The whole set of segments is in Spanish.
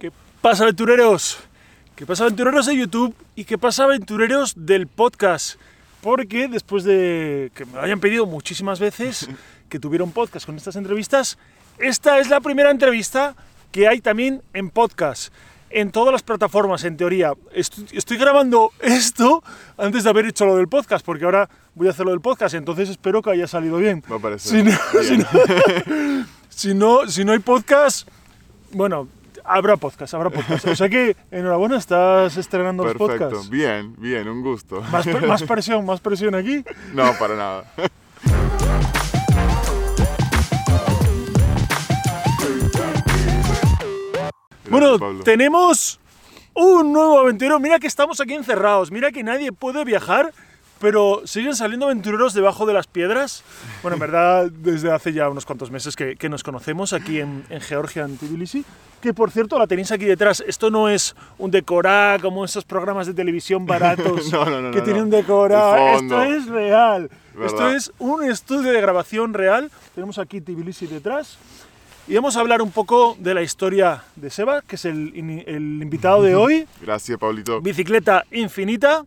¿Qué pasa, aventureros? ¿Qué pasa, aventureros de YouTube? ¿Y qué pasa, aventureros del podcast? Porque después de que me lo hayan pedido muchísimas veces que tuviera un podcast con estas entrevistas, esta es la primera entrevista que hay también en podcast. En todas las plataformas, en teoría. Estoy, estoy grabando esto antes de haber hecho lo del podcast, porque ahora voy a hacer lo del podcast, entonces espero que haya salido bien. Si no, bien. si no- si no, si no hay podcast, bueno, habrá podcast, habrá podcast. O sea que, enhorabuena, estás estrenando los Perfecto. podcasts. Bien, bien, un gusto. Más, pre- más presión, más presión aquí. No, para nada. Bueno, Pablo. tenemos un nuevo aventurero. Mira que estamos aquí encerrados, mira que nadie puede viajar, pero siguen saliendo aventureros debajo de las piedras. Bueno, en verdad, desde hace ya unos cuantos meses que, que nos conocemos aquí en, en Georgia, en Tbilisi, que por cierto la tenéis aquí detrás. Esto no es un decorá como esos programas de televisión baratos No, no, no, que tienen un decorá. Esto es real. Esto es un estudio de grabación real. Tenemos aquí Tbilisi detrás. Y vamos a hablar un poco de la historia de Seba, que es el, el invitado de hoy. Gracias, Pablito. Bicicleta infinita,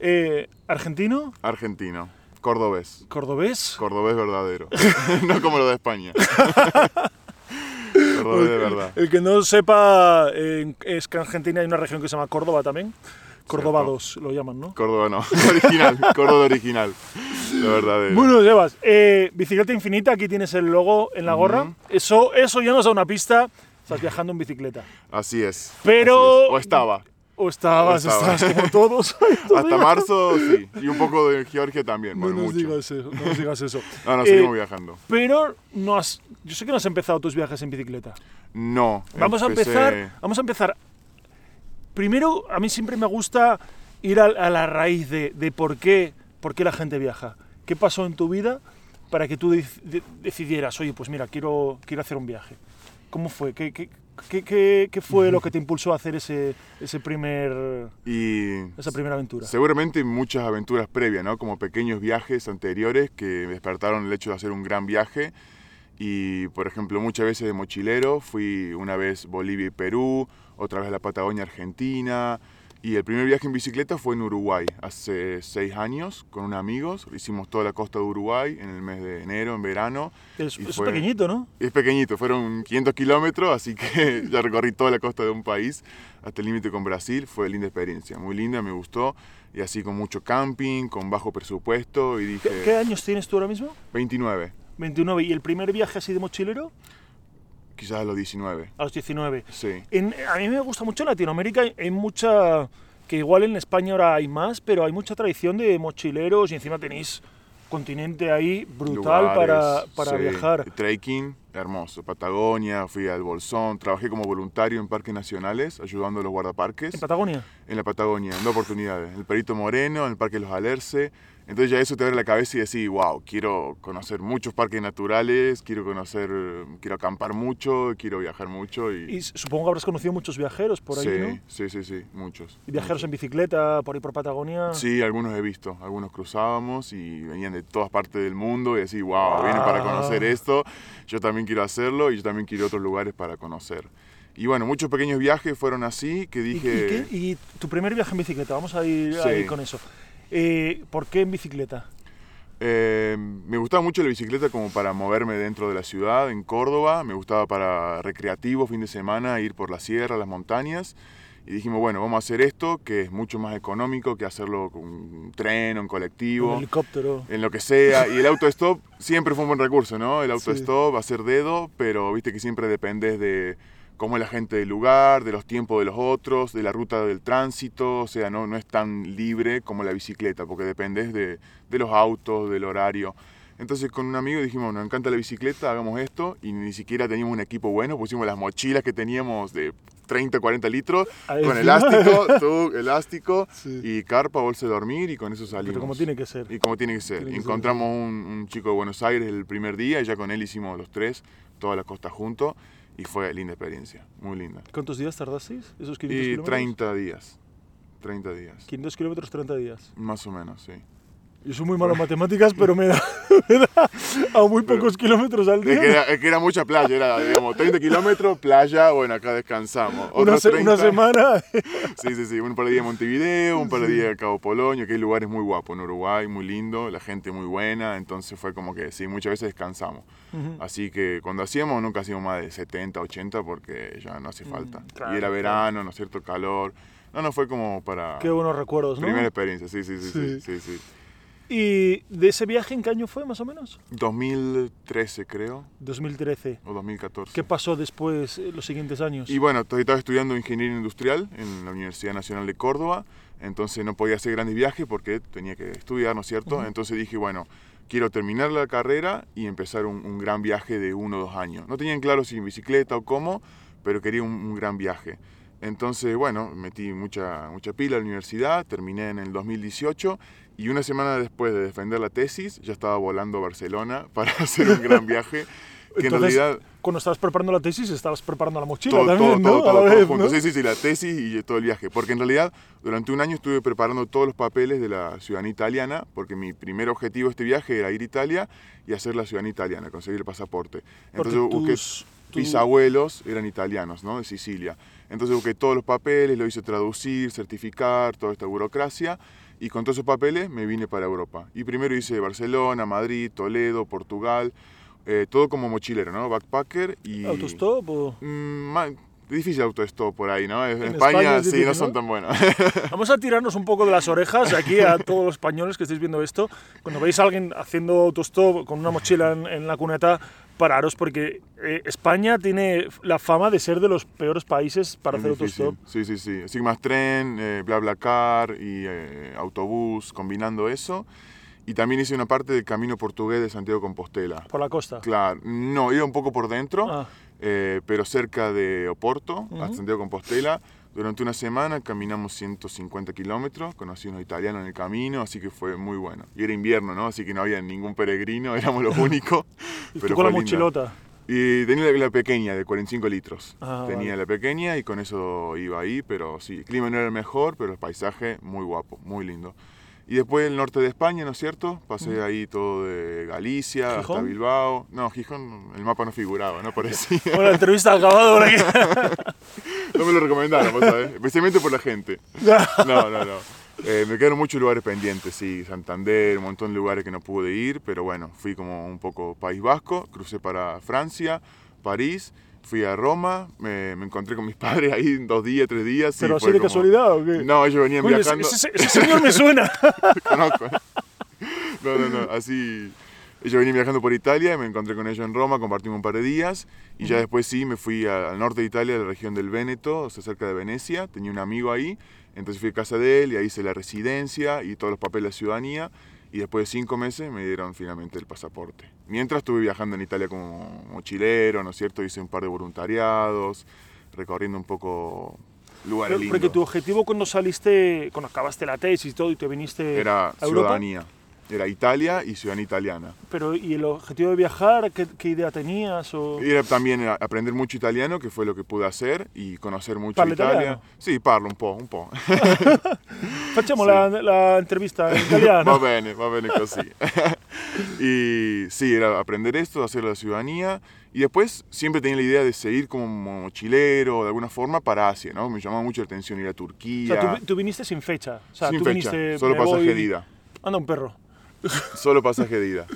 eh, argentino, Argentino. Cordobés. cordobés. Cordobés verdadero. no como lo de España. Cordobés de verdad. El que no sepa, eh, es que en Argentina hay una región que se llama Córdoba también. Córdoba Cierto. 2 lo llaman, ¿no? Córdoba no. Original. Córdoba original. Lo verdadero. Bueno, Sebas, eh, bicicleta infinita, aquí tienes el logo en la gorra. Eso, eso ya nos da una pista. Estás viajando en bicicleta. Así es. Pero- Así es. O estaba. O estabas, O estaba. estás como todos. Hasta marzo, sí. Y un poco de Georgia también. No nos mucho. digas eso, no nos digas eso. No, no, Eh, seguimos viajando. Pero no has, yo sé que no has empezado tus viajes en bicicleta. No. Vamos a empecé- empezar, vamos a empezar. Primero, a mí siempre me gusta ir a, a la raíz de, de por qué, por qué la gente viaja. ¿Qué pasó en tu vida para que tú dec- de- decidieras, oye, pues mira, quiero, quiero hacer un viaje? ¿Cómo fue? ¿Qué, qué, qué- qué- qué fue lo que te impulsó a hacer ese, ese primer, Y esa primera aventura? Seguramente muchas aventuras previas, ¿no? Como pequeños viajes anteriores que despertaron el hecho de hacer un gran viaje. Y, por ejemplo, muchas veces de mochilero. Fui una vez Bolivia y Perú, otra vez a la Patagonia Argentina. Y el primer viaje en bicicleta fue en Uruguay, hace seis años, con unos amigos. Hicimos toda la costa de Uruguay en el mes de enero, en verano. Es, y es fue- pequeñito, ¿no? Es pequeñito, fueron 500 kilómetros, así que ya recorrí toda la costa de un país hasta el límite con Brasil. Fue linda experiencia, muy linda, me gustó. Y así con mucho camping, con bajo presupuesto. Y ¿Qué, dije, qué años tienes tú ahora mismo? 29, 29. ¿Y el primer viaje así de mochilero? Quizás a los 19. A los 19. Sí, En- a mí me gusta mucho Latinoamérica, hay mucha, que igual en España ahora hay más, pero hay mucha tradición de mochileros y encima tenéis continente ahí brutal para, lugares, para sí. viajar. Trekking, hermoso. Patagonia, fui al Bolsón, trabajé como voluntario en parques nacionales, ayudando a los guardaparques. ¿En Patagonia? En la Patagonia, en dos oportunidades. En el Perito Moreno, en el Parque Los Alerce. Entonces ya eso te abre la cabeza y decís, wow, quiero conocer muchos parques naturales, quiero conocer, quiero acampar mucho, quiero viajar mucho y... Y supongo que habrás conocido muchos viajeros por ahí, sí, ¿no? sí, sí, sí, muchos. Y viajeros en bicicleta, por ahí por Patagonia. Sí, algunos he visto, algunos cruzábamos y venían de todas partes del mundo y decís, wow, vienen para conocer Wow. esto, yo también quiero hacerlo y yo también quiero otros lugares para conocer. Y bueno, muchos pequeños viajes fueron así que ¿Y, y dije... qué- y tu primer viaje en bicicleta? Vamos a ir Sí. ahí con eso. Eh, ¿Por qué en bicicleta? Eh, me gustaba mucho la bicicleta como para moverme dentro de la ciudad, en Córdoba. Me gustaba para recreativo, fin de semana, ir por la sierra, las montañas. Y dijimos, bueno, vamos a hacer esto, que es mucho más económico que hacerlo con un tren o en colectivo, Un helicóptero. en lo que sea. Y el auto-stop siempre fue un buen recurso, ¿no? El Sí. auto-stop, hacer dedo, pero viste que siempre dependes de cómo es la gente del lugar, de los tiempos de los otros, de la ruta del tránsito, o sea, no, no es tan libre como la bicicleta, porque dependes de, de los autos, del horario. Entonces con un amigo dijimos, nos encanta la bicicleta, hagamos esto, y ni siquiera teníamos un equipo bueno, pusimos las mochilas que teníamos de 30, 40 litros, Ahí con elástico, tú, elástico, Sí. y carpa, bolsa de dormir, y con eso salimos. Pero como tiene que ser. Y como tiene que ser. Tiene que ser Encontramos un, un chico de Buenos Aires el primer día y ya con él hicimos los tres, toda la costa juntos. Y fue linda experiencia, muy linda. ¿Cuántos días tardasteis? Esos 500 Y kilómetros. 30 días. 30 días. 500 kilómetros, 30 días. Más o menos, sí. Yo soy muy malo en matemáticas, pero me da, me da a muy pocos kilómetros al Es día. que, era, es que era mucha playa, era, digamos, 30 kilómetros, playa, bueno, acá descansamos. una, Otros se- una 30, semana. Sí, sí, sí, un par de días en Montevideo, un par de días en Cabo Polonio, que hay lugares muy guapos en Uruguay, muy lindo, la gente muy buena, entonces fue como que sí, muchas veces descansamos. Así que cuando hacíamos, nunca hacíamos más de 70, 80 porque ya no hace falta. claro, y era claro. verano, ¿no es cierto? Calor. No, no, fue como para... Qué buenos recuerdos, ¿no? Primera experiencia, sí, sí, sí, sí, Sí. sí, sí. ¿Y de ese viaje en qué año fue, más o menos? 2013 creo, 2013. o 2014. ¿Qué pasó después, eh, los siguientes años? Y bueno, estaba estudiando ingeniería industrial en la Universidad Nacional de Córdoba, entonces no podía hacer grandes viajes porque tenía que estudiar, ¿no es cierto? Entonces dije, bueno, quiero terminar la carrera y empezar un, un gran viaje de uno o dos años. No tenía en claro si en bicicleta o cómo, pero quería un, un gran viaje. Entonces, bueno, metí mucha, mucha pila a la universidad, terminé en el 2018 y una semana después de defender la tesis ya estaba volando a Barcelona para hacer un gran viaje que Entonces, en realidad cuando estabas preparando la tesis, estabas preparando la mochila todo, también, todo, ¿no? todo, todo, vez. ¿no? Sí, sí, sí, la tesis y todo el viaje. Porque en realidad durante un año estuve preparando todos los papeles de la ciudadanía italiana, porque mi primer objetivo de este viaje era ir a Italia y hacer la ciudadanía italiana, conseguir el pasaporte. Entonces busqué, tus- tu- mis abuelos eran italianos, ¿no? De Sicilia. Entonces busqué todos los papeles, lo hice traducir, certificar, toda esta burocracia. Y con todos esos papeles me vine para Europa. Y primero hice Barcelona, Madrid, Toledo, Portugal, eh, todo como mochilero, ¿no? Backpacker y... ¿Autostop o...? Mm, difícil autostop por ahí, ¿no? En, En España, España es sí, difícil, no son ¿no? tan buenos. Vamos a tirarnos un poco de las orejas aquí a todos los españoles que estéis viendo esto. Cuando veis a alguien haciendo autostop con una mochila en, en la cuneta, pararos porque eh, España tiene la fama de ser de los peores países para hacer Muy difícil. autostop. Sí, sí, sí. Que más tren, eh, BlaBlaCar y eh, autobús, combinando eso. Y también hice una parte del camino portugués de Santiago Compostela. Por la costa. Claro, no, iba un poco por dentro, Ah. eh, pero cerca de Oporto, a Ujú. Santiago de Compostela. Durante una semana caminamos 150 kilómetros, conocí unos italianos en el camino, así que fue muy bueno. Y era invierno, ¿no? Así que no había ningún peregrino, éramos los únicos. Y tú pero con la lindo. mochilota. Y tenía la, la pequeña, de 45 litros. Ah, tenía vale. la pequeña y con eso iba ahí, pero sí, el clima no era el mejor, pero el paisaje muy guapo, muy lindo. Y después el norte de España, ¿no es cierto? Pasé ahí todo de Galicia hasta ¿Gijón? Bilbao. No, Gijón, el mapa no figuraba, no parecía. Bueno, la entrevista ha acabado por aquí. no me lo recomendaron, vos sabés, especialmente por la gente. No, no, no. Eh, me quedaron muchos lugares pendientes, sí, Santander, un montón de lugares que no pude ir, pero bueno, fui como un poco País Vasco, crucé para Francia, París, fui a Roma, me, me encontré con mis padres ahí dos días, tres días. ¿Pero así de como- casualidad o qué? No, ellos venían viajando. ese- ese señor me suena. conozco. No, no, no, así. Ellos venían viajando por Italia, me encontré con ellos en Roma, compartimos un par de días y ya después sí me fui a- al norte de Italia, a la región del Véneto, o sea, cerca de Venecia. Tenía un amigo ahí, entonces fui a casa de él y ahí hice la residencia y todos los papeles de ciudadanía. Y después de cinco meses me dieron finalmente el pasaporte. Mientras estuve viajando en Italia como mochilero, ¿no es cierto? Hice un par de voluntariados, recorriendo un poco lugares lindos. Porque tu objetivo cuando saliste, cuando acabaste la tesis y todo y te viniste Era a Europa, ciudadanía. Era Italia y ciudadanía italiana. pero ¿y el objetivo de viajar? ¿Qué, qué idea tenías? O... Era también aprender mucho italiano, que fue lo que pude hacer, y conocer mucho Italia. italiano? Sí, parlo un po', un po'. Facciamo Sì. la, la intervista in va italiano. bene, va bene così. y sí, era aprender esto, hacer la ciudadanía, y después siempre tenía la idea de seguir como mochilero, de alguna forma, para Asia, ¿no? Me llamaba mucho la atención ir a o Turquía. sea, tú, tú viniste sin fecha. O sea, sin tú fecha, viniste, solo pasaje de ida. Anda un perro. Solo pasaje de ida.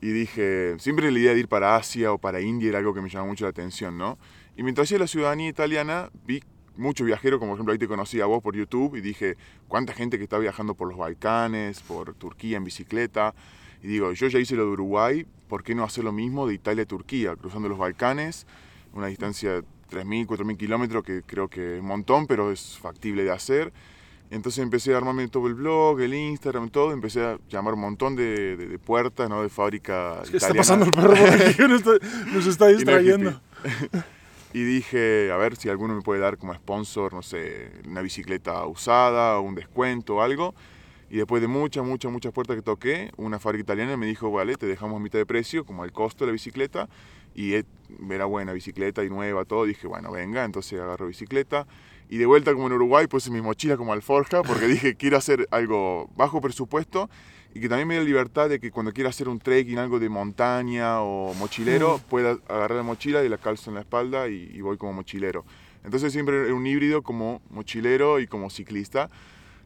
Y dije, siempre la idea de ir para Asia o para India era algo que me llamaba mucho la atención, ¿no? Y mientras hacía la ciudadanía italiana, vi muchos viajeros, como por ejemplo ahí te conocí a vos por YouTube, y dije, cuánta gente que está viajando por los Balcanes, por Turquía en bicicleta. Y digo, yo ya hice lo de Uruguay, ¿por qué no hacer lo mismo de Italia Turquía, cruzando los Balcanes, una distancia de 3.000, 4.000 kilómetros, que creo que es un montón, pero es factible de hacer. Entonces empecé a armarme todo el blog, el Instagram, todo. Empecé a llamar un montón de, de- de puertas, ¿no? De fábrica Es que está pasando el perro por aquí nos está, nos está Y distrayendo. hippie. y dije, a ver si alguno me puede dar como sponsor, no sé, una bicicleta usada un descuento o algo. Y después de muchas, muchas, muchas puertas que toqué, una fábrica italiana me dijo, vale, te dejamos a mitad de precio, como el costo de la bicicleta, y eh, era buena bicicleta y nueva, todo. Dije, bueno, venga, entonces agarro bicicleta. Y de vuelta como en Uruguay puse mi mochila como alforja porque dije, quiero hacer algo bajo presupuesto y que también me dé libertad de que cuando quiera hacer un trekking, algo de montaña o mochilero, Mm. pueda agarrar la mochila y la calzo en la espalda y, y voy como mochilero. Entonces siempre era un híbrido como mochilero y como ciclista.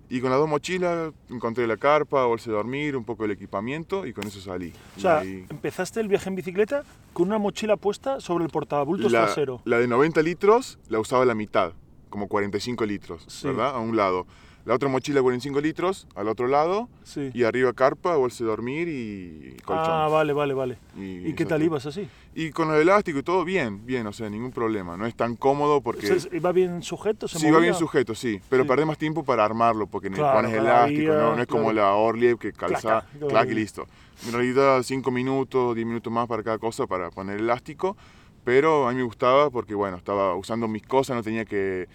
Y con las dos mochilas encontré la carpa, bolsa de dormir, un poco el equipamiento y con eso salí. O sea, ahí- empezaste el viaje en bicicleta con una mochila puesta sobre el portabultos la, trasero. la de 90 litros la usaba la mitad, como 45 litros, Sí. ¿verdad? A un lado. La otra mochila 45 litros al otro lado Sí. y arriba carpa, bolsa de dormir y colchón. Ah, vale, vale, vale. Y ¿Y qué tal ibas así? Y con el elástico y todo bien, bien, o sea, ningún problema. No es tan cómodo porque... O sea, ¿Iba bien sujeto? ¿Se Sí, va bien sujeto, sí, pero Sí. perdés más tiempo para armarlo porque Claro, pones elástico, ¿no? No es como claro. la Orliev que calza, Claca, claro. clac y listo. En realidad 5 minutos, 10 minutos más para cada cosa para poner elástico, pero a mí me gustaba porque, bueno, estaba usando mis cosas, no tenía que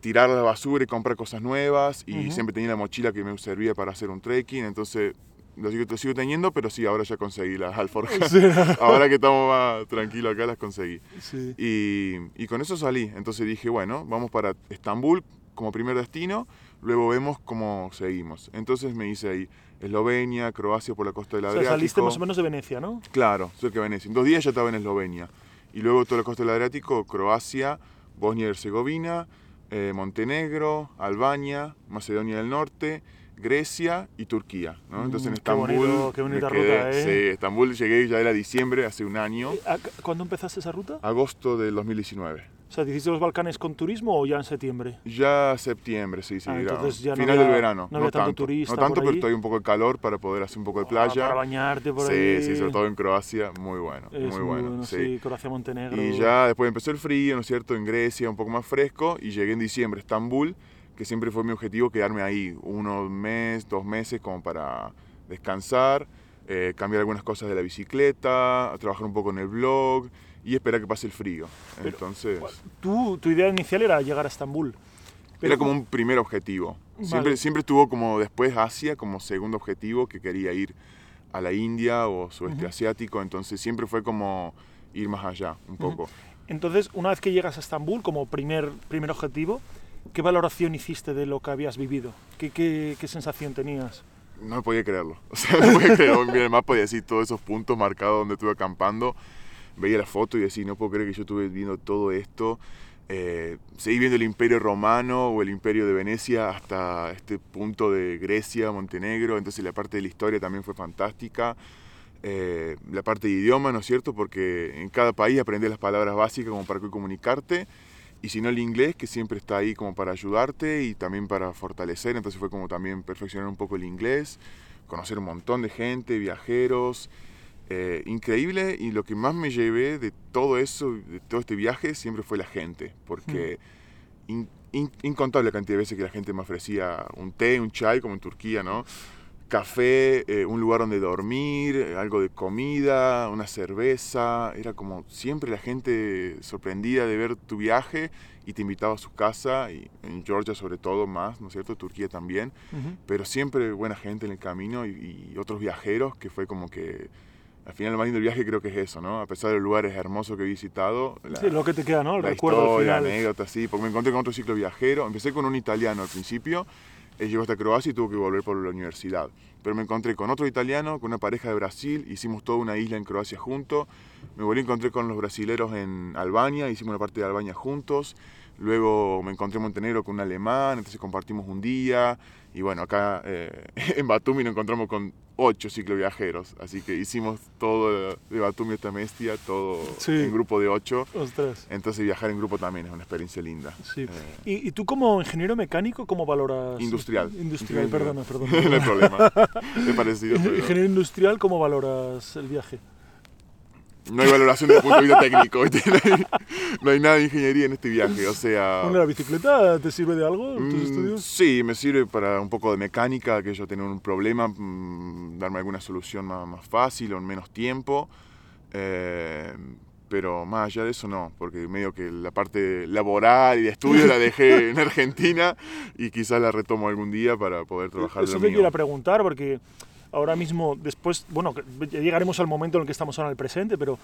tirar la basura y comprar cosas nuevas y siempre tenía la mochila que me servía para hacer un trekking, entonces lo sigo, lo sigo teniendo, pero sí, ahora ya conseguí las alforjas. Sí. ahora que estamos más tranquilos acá las conseguí. Sí. Y, y con eso salí. Entonces dije, bueno, vamos para Estambul como primer destino, luego vemos cómo seguimos. Entonces me hice ahí Eslovenia, Croacia por la costa del O Adriático. sea, saliste más o menos de Venecia, ¿no? Claro, cerca de Venecia. En dos días ya estaba en Eslovenia. Y luego toda la costa del Adriático, Croacia, Bosnia y Herzegovina, eh, Montenegro, Albania, Macedonia del Norte, Grecia y Turquía. ¿no? Entonces en Mm, qué Estambul... bonito, qué bonita quedé- ruta, ¿eh? Sí, Estambul llegué, ya era diciembre, hace un año, ¿A- ¿Cuándo empezaste esa ruta? agosto del 2019. O sea, ¿te hiciste los Balcanes con turismo o ya en septiembre? Ya septiembre, sí, sí. Ah, entonces ya no final había- del verano. no había tanto tanto, turista No tanto, por pero todavía un poco de calor para poder hacer un poco de Ah, playa. para bañarte por sí, ahí. sí, sobre todo en Croacia, muy bueno, Es muy bueno. sí. sí, Croacia, Montenegro. Y ya después empezó el frío, ¿no es cierto? En Grecia, un poco más fresco, y llegué en diciembre a Estambul, que siempre fue mi objetivo quedarme ahí unos mes, dos meses, como para descansar, eh, cambiar algunas cosas de la bicicleta, trabajar un poco en el blog y esperar que pase el frío. Pero, Entonces, Tú, tu idea inicial era llegar a Estambul. Pero era como un primer objetivo. Siempre, Vale. siempre estuvo como después Asia como segundo objetivo, que quería ir a la India o sudeste Ujú. asiático, entonces siempre fue como ir más allá un poco. Entonces, una vez que llegas a Estambul como primer, primer objetivo, ¿qué valoración hiciste de lo que habías vivido? ¿Qué, qué, qué sensación tenías? No podía creerlo. O sea, no podía creerlo. El mapa y decir todos esos puntos marcados donde estuve acampando. Veía la foto y decía, no puedo creer que yo estuve viendo todo esto. Eh, seguí viendo el Imperio Romano o el Imperio de Venecia hasta este punto de Grecia, Montenegro. Entonces la parte de la historia también fue fantástica. Eh, la parte de idioma, ¿no es cierto? Porque en cada país aprendes las palabras básicas como para comunicarte. Y si no el inglés, que siempre está ahí como para ayudarte y también para fortalecer. Entonces fue como también perfeccionar un poco el inglés, conocer un montón de gente, viajeros. Eh, increíble y lo que más me llevé de todo eso, de todo este viaje, siempre fue la gente. Porque in- in- incontable cantidad de veces que la gente me ofrecía un té, un chai, como en Turquía, ¿no? Café, eh, un lugar donde dormir, algo de comida, una cerveza. Era como siempre la gente sorprendida de ver tu viaje y te invitaba a su casa, y en Georgia sobre todo más, ¿no es cierto? Turquía también. Ujú. Pero siempre buena gente en el camino y, y otros viajeros que fue como que... Al final lo más lindo del viaje creo que es eso, ¿no? A pesar de los lugares hermosos que he visitado, la, Sí, lo que te queda, ¿no? El la recuerdo al historia, final. anécdotas, sí, porque me encontré con otro ciclo viajero. Empecé con un italiano al principio, él llegó hasta Croacia y tuvo que volver por la universidad. Pero me encontré con otro italiano, con una pareja de Brasil, hicimos toda una isla en Croacia juntos. Me volví a encontré con los brasileros en Albania, hicimos una parte de Albania juntos. Luego me encontré en Montenegro con un alemán, entonces compartimos un día. Y bueno, acá eh, en Batumi nos encontramos con ocho cicloviajeros. Así que hicimos todo de Batumi hasta Mestia, todo Sí. en grupo de ocho. Ostras. Entonces viajar en grupo también es una experiencia linda. Sí. Eh, ¿Y, y tú como ingeniero mecánico, cómo valoras? Industrial. Industrial, perdona, perdona. no hay problema. Es parecido, pero Ingeniero industrial, ¿cómo valoras el viaje? No hay valoración desde el punto de vista técnico. No hay, no hay nada de ingeniería en este viaje. O sea, ¿La bicicleta te sirve de algo en tus mm, estudios? sí, me sirve para un poco de mecánica, que yo tener un problema, mm, darme alguna solución más, más fácil o en menos tiempo. Eh, pero más allá de eso no, porque medio que la parte laboral y de estudio la dejé en Argentina y quizás la retomo algún día para poder trabajar de Eso lo te mío. quiero preguntar porque ahora mismo, después, bueno, que llegaremos al momento en el que estamos ahora en el presente, pero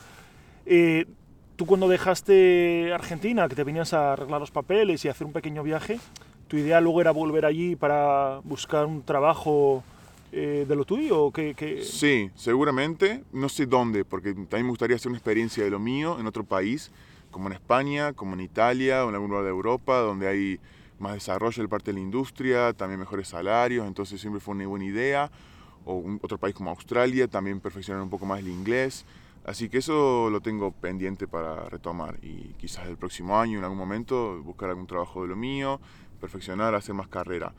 Eh, tú cuando dejaste Argentina, que te venías a arreglar los papeles y hacer un pequeño viaje, ¿tu idea luego era volver allí para buscar un trabajo eh, de lo tuyo? ¿o qué, qué? Sí, seguramente. No sé dónde, porque también me gustaría hacer una experiencia de lo mío en otro país, como en España, como en Italia o en algún lugar de Europa, donde hay más desarrollo de parte de la industria, también mejores salarios, entonces siempre fue una buena idea. O un, otro país como Australia, también perfeccionar un poco más el inglés. Así que eso lo tengo pendiente para retomar y quizás el próximo año, en algún momento, buscar algún trabajo de lo mío, perfeccionar, hacer más carrera.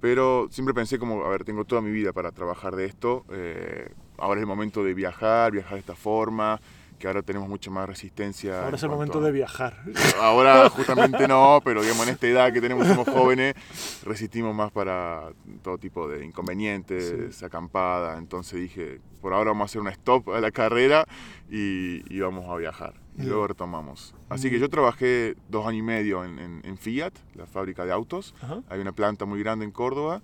Pero siempre pensé como, a ver, tengo toda mi vida para trabajar de esto, eh, ahora es el momento de viajar, viajar de esta forma, que ahora tenemos mucha más resistencia. Ahora es el momento de viajar. Ahora justamente no, pero digamos en esta edad que tenemos somos jóvenes, resistimos más para todo tipo de inconvenientes, sí. acampada. Entonces dije, por ahora vamos a hacer una stop a la carrera y, y vamos a viajar. Y luego retomamos. Así que yo trabajé dos años y medio en, en, en Fiat, la fábrica de autos. Ajá. Hay una planta muy grande en Córdoba.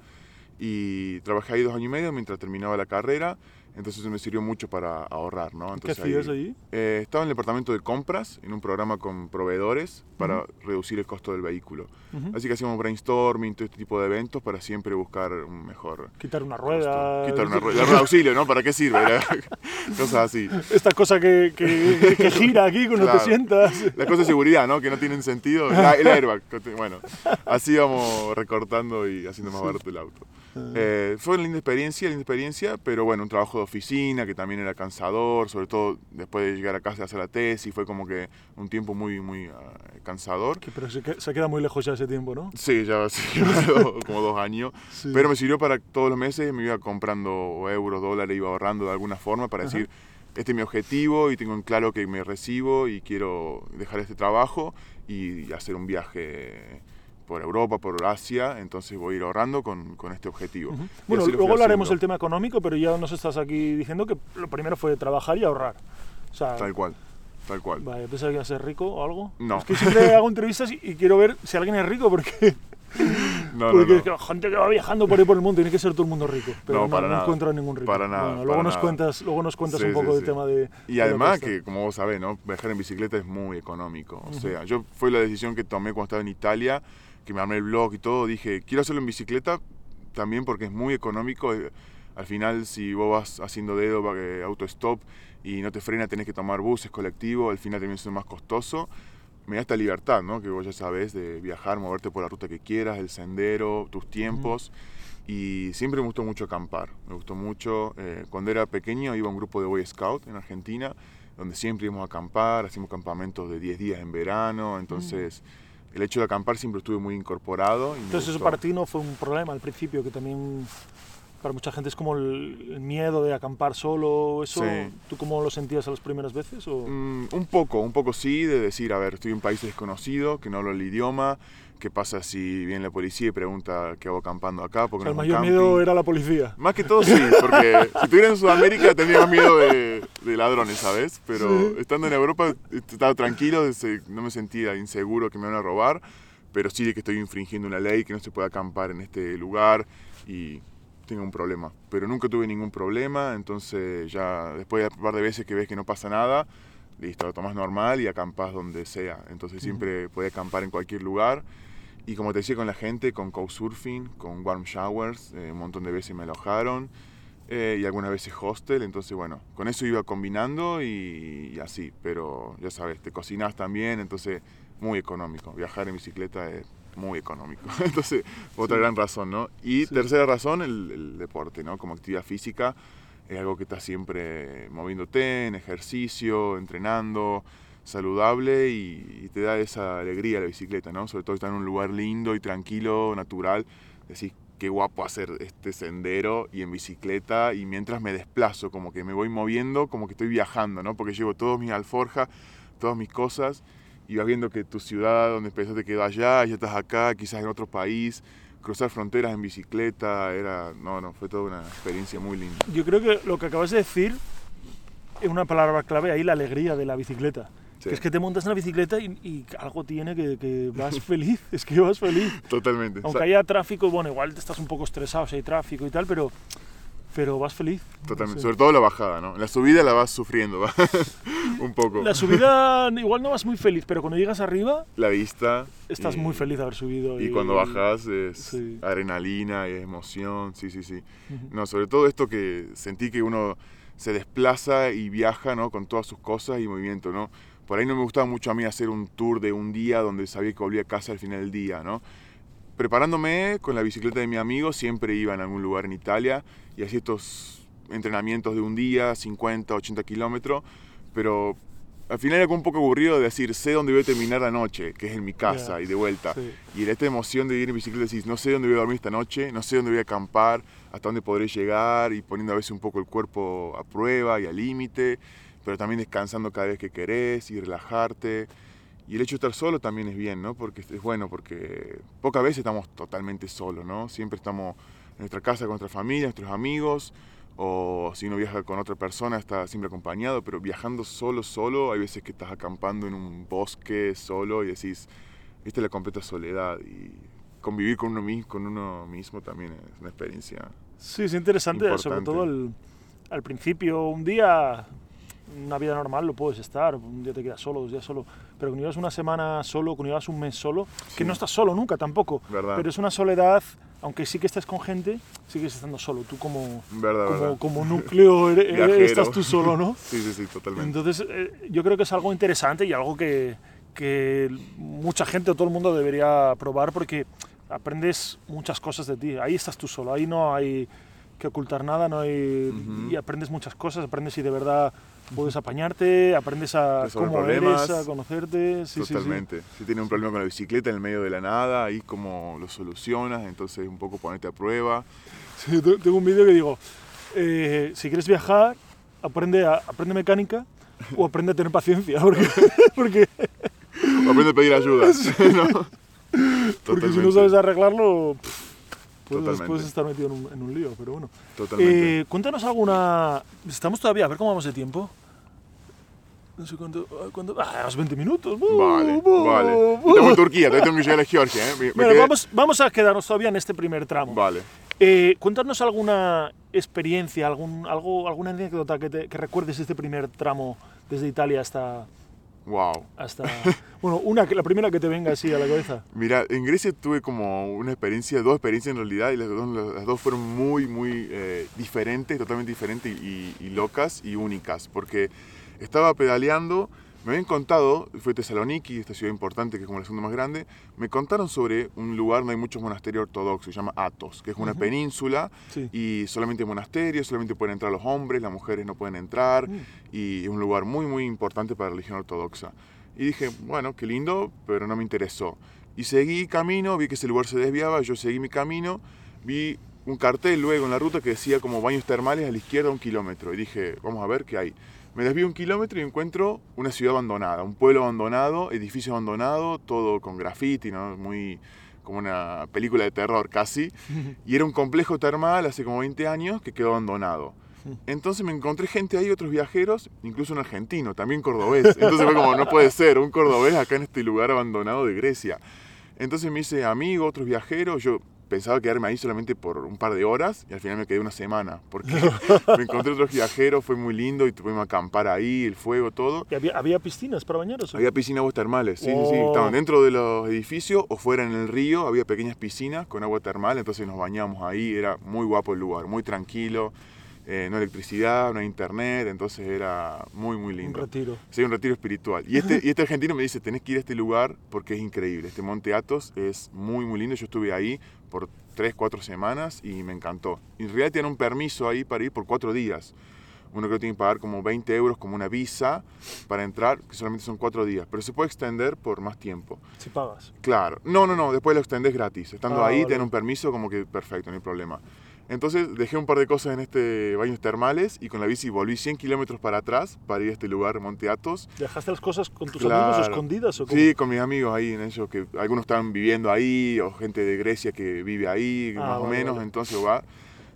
Y trabajé ahí dos años y medio mientras terminaba la carrera. Entonces me sirvió mucho para ahorrar, ¿no? Entonces, ¿Qué hacías allí? Eh, estaba en el departamento de compras, en un programa con proveedores para uh -huh. reducir el costo del vehículo. Uh -huh. Así que hacíamos brainstorming, todo este tipo de eventos para siempre buscar un mejor... Quitar una rueda... Costo. Quitar una rueda. de auxilio, ¿no? ¿Para qué sirve? Cosas así. Esta cosa que, que, que gira aquí cuando claro. te sientas. Las cosas de seguridad, ¿no? Que no tienen sentido. El airbag. Bueno, así íbamos recortando y haciendo más barato el auto. Eh, fue una linda experiencia, linda experiencia, pero bueno, un trabajo de oficina que también era cansador, sobre todo después de llegar a casa y hacer la tesis, fue como que un tiempo muy, muy uh, cansador. Que, pero se, se, queda muy lejos ya ese tiempo, ¿no? Sí, ya sí, como dos años, sí. pero me sirvió para todos los meses, me iba comprando euros, dólares, iba ahorrando de alguna forma para Ajá. decir, este es mi objetivo y tengo en claro que me recibo y quiero dejar este trabajo y hacer un viaje por Europa, por Asia, entonces voy a ir ahorrando con, con este objetivo. Uh -huh. Bueno, luego hablaremos del tema económico, pero ya nos estás aquí diciendo que lo primero fue trabajar y ahorrar. O sea, tal cual, tal cual. Vale, ¿yo pensaba que iba a ser rico o algo? No. Es que siempre hago entrevistas y, y, quiero ver si alguien es rico porque... No, porque no, no. gente que va viajando por ahí por el mundo tiene que ser todo el mundo rico pero no, para no, nada. encuentro ningún rico para nada bueno, luego para nos nada. cuentas luego nos cuentas sí, un poco sí, del sí. tema de y además que, que, como vos sabés no viajar en bicicleta es muy económico o uh -huh. sea yo fue la decisión que tomé cuando estaba en Italia que me armé el blog y todo, dije, quiero hacerlo en bicicleta también porque es muy económico. eh, Al final, si vos vas haciendo dedo, eh, auto-stop y no te frena, tenés que tomar buses, colectivos, al final termina siendo más costoso. Me da esta libertad, ¿no? Que vos ya sabés de viajar, moverte por la ruta que quieras, el sendero, tus tiempos. Y siempre me gustó mucho acampar, me gustó mucho. Eh, cuando era pequeño iba a un grupo de Boy Scout en Argentina, donde siempre íbamos a acampar, hacíamos campamentos de 10 días en verano, entonces el hecho de acampar siempre estuve muy incorporado. Entonces eso para ti no fue un problema al principio, que también para mucha gente es como el, el miedo de acampar solo, eso, Sí. ¿tú cómo lo sentías a las primeras veces? O? Mm, un poco, un poco sí, de decir, a ver, estoy en un país desconocido, que no hablo el idioma, ¿qué pasa si viene la policía y pregunta qué hago acampando acá? Porque O sea, el no mayor miedo era la policía. Más que todo sí, porque si estuviera en Sudamérica tendría miedo de, de ladrones, ¿sabes? Pero Sí. estando en Europa estaba tranquilo, no me sentía inseguro que me van a robar, pero sí de que estoy infringiendo una ley, que no se puede acampar en este lugar y tengo un problema. Pero nunca tuve ningún problema, entonces ya después de un par de veces que ves que no pasa nada, listo, lo tomas normal y acampás donde sea. Entonces siempre podía acampar en cualquier lugar. Y como te decía con la gente, con Couchsurfing, con Warm Showers, eh, un montón de veces me alojaron eh, y algunas veces hostel, entonces bueno, con eso iba combinando y, y así, pero ya sabes, te cocinas también, entonces muy económico, viajar en bicicleta es muy económico, entonces otra Sí. gran razón, ¿no? Y Sí. tercera razón, el, el deporte, ¿no? Como actividad física, es algo que estás siempre moviéndote, en ejercicio, entrenando, saludable y, te da esa alegría la bicicleta, ¿no? Sobre todo estar en un lugar lindo y tranquilo, natural, decís, qué guapo hacer este sendero y en bicicleta y mientras me desplazo, como que me voy moviendo, como que estoy viajando, ¿no? Porque llevo todos mis alforjas, todas mis cosas y vas viendo que tu ciudad donde empezaste quedó allá, ya estás acá, quizás en otro país, cruzar fronteras en bicicleta, era, no, no, fue toda una experiencia muy linda. Yo creo que lo que acabas de decir es una palabra clave ahí, la alegría de la bicicleta. Sí. Que es que te montas en la bicicleta y, y algo tiene que, que vas feliz, es que vas feliz. Totalmente. Aunque Sa- haya tráfico, bueno, igual te estás un poco estresado si hay tráfico y tal, pero pero vas feliz. Totalmente. Sí. Sobre todo la bajada, ¿no? La subida la vas sufriendo, va. un poco. La subida igual no vas muy feliz, pero cuando llegas arriba La vista. estás y- muy feliz de haber subido. Y cuando bajas es Sí. adrenalina y es emoción, sí, sí, sí. No, sobre todo esto que sentí que uno se desplaza y viaja, ¿no? Con todas sus cosas y movimiento, ¿no? Por ahí no me gustaba mucho a mí hacer un tour de un día donde sabía que volvía a casa al final del día, ¿no? Preparándome con la bicicleta de mi amigo, siempre iba en algún lugar en Italia y hacía estos entrenamientos de un día, 50, 80 kilómetros, pero al final era como un poco aburrido de decir, sé dónde voy a terminar la noche, que es en mi casa y de vuelta. Sí. Y era esta emoción de ir en bicicleta, decís, no sé dónde voy a dormir esta noche, no sé dónde voy a acampar, hasta dónde podré llegar y poniendo a veces un poco el cuerpo a prueba y al límite, pero también descansando cada vez que querés y relajarte. Y el hecho de estar solo también es bien, ¿no? Porque es bueno, porque pocas veces estamos totalmente solos, ¿no? Siempre estamos en nuestra casa con nuestra familia, nuestros amigos, o si uno viaja con otra persona está siempre acompañado, pero viajando solo, solo, hay veces que estás acampando en un bosque solo y decís, viste la completa soledad y convivir con uno mismo, con uno mismo también es una experiencia. Sí, es interesante, sobre Importante. todo el- al principio, un día, una vida normal lo puedes estar, un día te quedas solo, dos días solo, pero cuando llevas una semana solo, cuando llevas un mes solo, que no estás solo nunca tampoco, ¿Verdad? pero es una soledad, aunque sí que estés con gente, sigues estando solo, tú como, ¿Verdad, como, verdad? como núcleo eres- estás tú solo, ¿no? Sí, sí, sí, totalmente. Entonces, eh, yo creo que es algo interesante y algo que, que mucha gente o todo el mundo debería probar porque aprendes muchas cosas de ti. Ahí estás tú solo, ahí no hay que ocultar nada, no hay, Ujú. y aprendes muchas cosas, aprendes si de verdad puedes apañarte, aprendes a cómo problemas. eres, a conocerte. Sí, sí, sí. Totalmente. Si tienes un problema con la bicicleta en el medio de la nada, ahí como lo solucionas, entonces un poco ponerte a prueba. Sí, te- tengo un vídeo que digo, eh, si quieres viajar, aprende, a, aprende mecánica o aprende a tener paciencia, porque, porque, O aprende a pedir ayuda. ¿no? porque si no Totalmente. sabes arreglarlo, pff, puedes después estar metido en un, en un lío, pero bueno. Totalmente. Eh, cuéntanos alguna... Estamos todavía, a ver cómo vamos de tiempo. No sé cuánto... ah, cuánto ah, los 20 minutos. Vale, uh, vale. uh. Estamos en Turquía, todavía tengo que a Georgia, ¿eh? Me- me Bueno, quedé- vamos, vamos a quedarnos todavía en este primer tramo. Vale. Eh, cuéntanos alguna experiencia, algún, algo, alguna anécdota que, te- que recuerdes este primer tramo desde Italia hasta... Wow. hasta bueno, una, que- la primera que te venga así a la cabeza. Mira, en Grecia tuve como una experiencia, dos experiencias en realidad, y las dos, las dos fueron muy, muy eh, diferentes, totalmente diferentes y, y locas y únicas, porque estaba pedaleando, me habían contado, fue Tesaloniki, esta ciudad importante que es como la segunda más grande, me contaron sobre un lugar donde hay muchos monasterios ortodoxos, se llama Athos, que es una Ujú. península Sí. y solamente monasterios, solamente pueden entrar los hombres, las mujeres no pueden entrar, Mm. y es un lugar muy, muy importante para la religión ortodoxa. Y dije, bueno, qué lindo, pero no me interesó. Y seguí camino, vi que ese lugar se desviaba, yo seguí mi camino, vi un cartel luego en la ruta que decía como baños termales a la izquierda un kilómetro. Y dije, vamos a ver qué hay. Me desvío un kilómetro y encuentro una ciudad abandonada, un pueblo abandonado, edificio abandonado, todo con graffiti, ¿no? Muy como una película de terror casi. Y era un complejo termal hace como 20 años que quedó abandonado. Entonces me encontré gente ahí, otros viajeros, incluso un argentino, también cordobés. Entonces fue como, no puede ser, un cordobés acá en este lugar abandonado de Grecia. Entonces me hice amigo, otros viajeros, yo pensaba quedarme ahí solamente por un par de horas y al final me quedé una semana, porque me encontré otros viajeros, fue muy lindo y tuvimos a acampar ahí, el fuego, todo. ¿Y había, ¿Había piscinas para bañaros? o? Había piscinas aguas termales, sí, sí, sí. Oh. Estaban dentro de los edificios o fuera en el río, había pequeñas piscinas con agua termal, entonces nos bañábamos ahí, era muy guapo el lugar, muy tranquilo, eh, no electricidad, no internet, entonces era muy, muy Un lindo. retiro. Sí, un retiro espiritual. Y este, y este argentino me dice, tenés que ir a este lugar porque es increíble. Este Monte Athos es muy, muy lindo. Yo estuve ahí por tres, cuatro semanas y me encantó. Y en realidad tienen un permiso ahí para ir por cuatro días. Uno que tiene que pagar como 20 euros como una visa para entrar, que solamente son cuatro días. Pero se puede extender por más tiempo. Si pagas. Claro. No, no, no. Después lo extendés gratis. Estando Ah, ahí, vale. te dan un permiso como que perfecto, no hay problema. Entonces dejé un par de cosas en este baños termales y con la bici volví 100 kilómetros para atrás para ir a este lugar, Monte Athos. ¿Dejaste las cosas con tus Claro. amigos escondidas o cómo? Sí, con mis amigos ahí en ellos, que algunos estaban viviendo ahí, o gente de Grecia que vive ahí, Ah, más o vale, menos. vale. Entonces, va,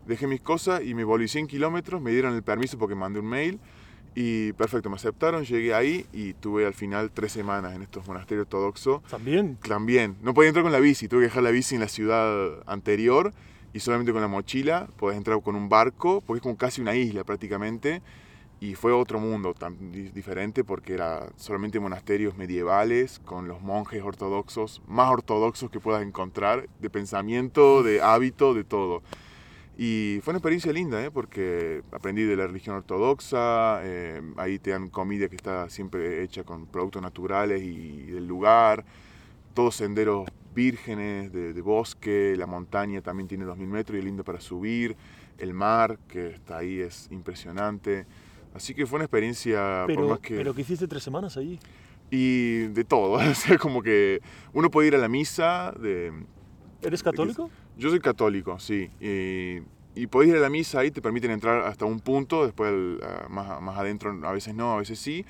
dejé mis cosas y me volví 100 kilómetros, me dieron el permiso porque mandé un mail. Y perfecto, me aceptaron, llegué ahí y tuve al final tres semanas en estos monasterios ortodoxos. También. También, no podía entrar con la bici, tuve que dejar la bici en la ciudad anterior y solamente con la mochila podés entrar con un barco, porque es como casi una isla prácticamente, y fue otro mundo tan diferente porque era solamente monasterios medievales con los monjes ortodoxos, más ortodoxos que puedas encontrar, de pensamiento, de hábito, de todo. Y fue una experiencia linda, ¿eh? porque aprendí de la religión ortodoxa, eh, ahí te dan comida que está siempre hecha con productos naturales y del lugar, todos senderos vírgenes de, bosque, la montaña también tiene 2.000 metros y es lindo para subir, el mar que está ahí es impresionante. Así que fue una experiencia... Pero, por más que... pero que hiciste tres semanas allí. Y de todo, o sea, como que uno puede ir a la misa de... ¿Eres católico? yo soy católico, sí. Y, y podés ir a la misa ahí, te permiten entrar hasta un punto, después más, más adentro a veces no, a veces sí,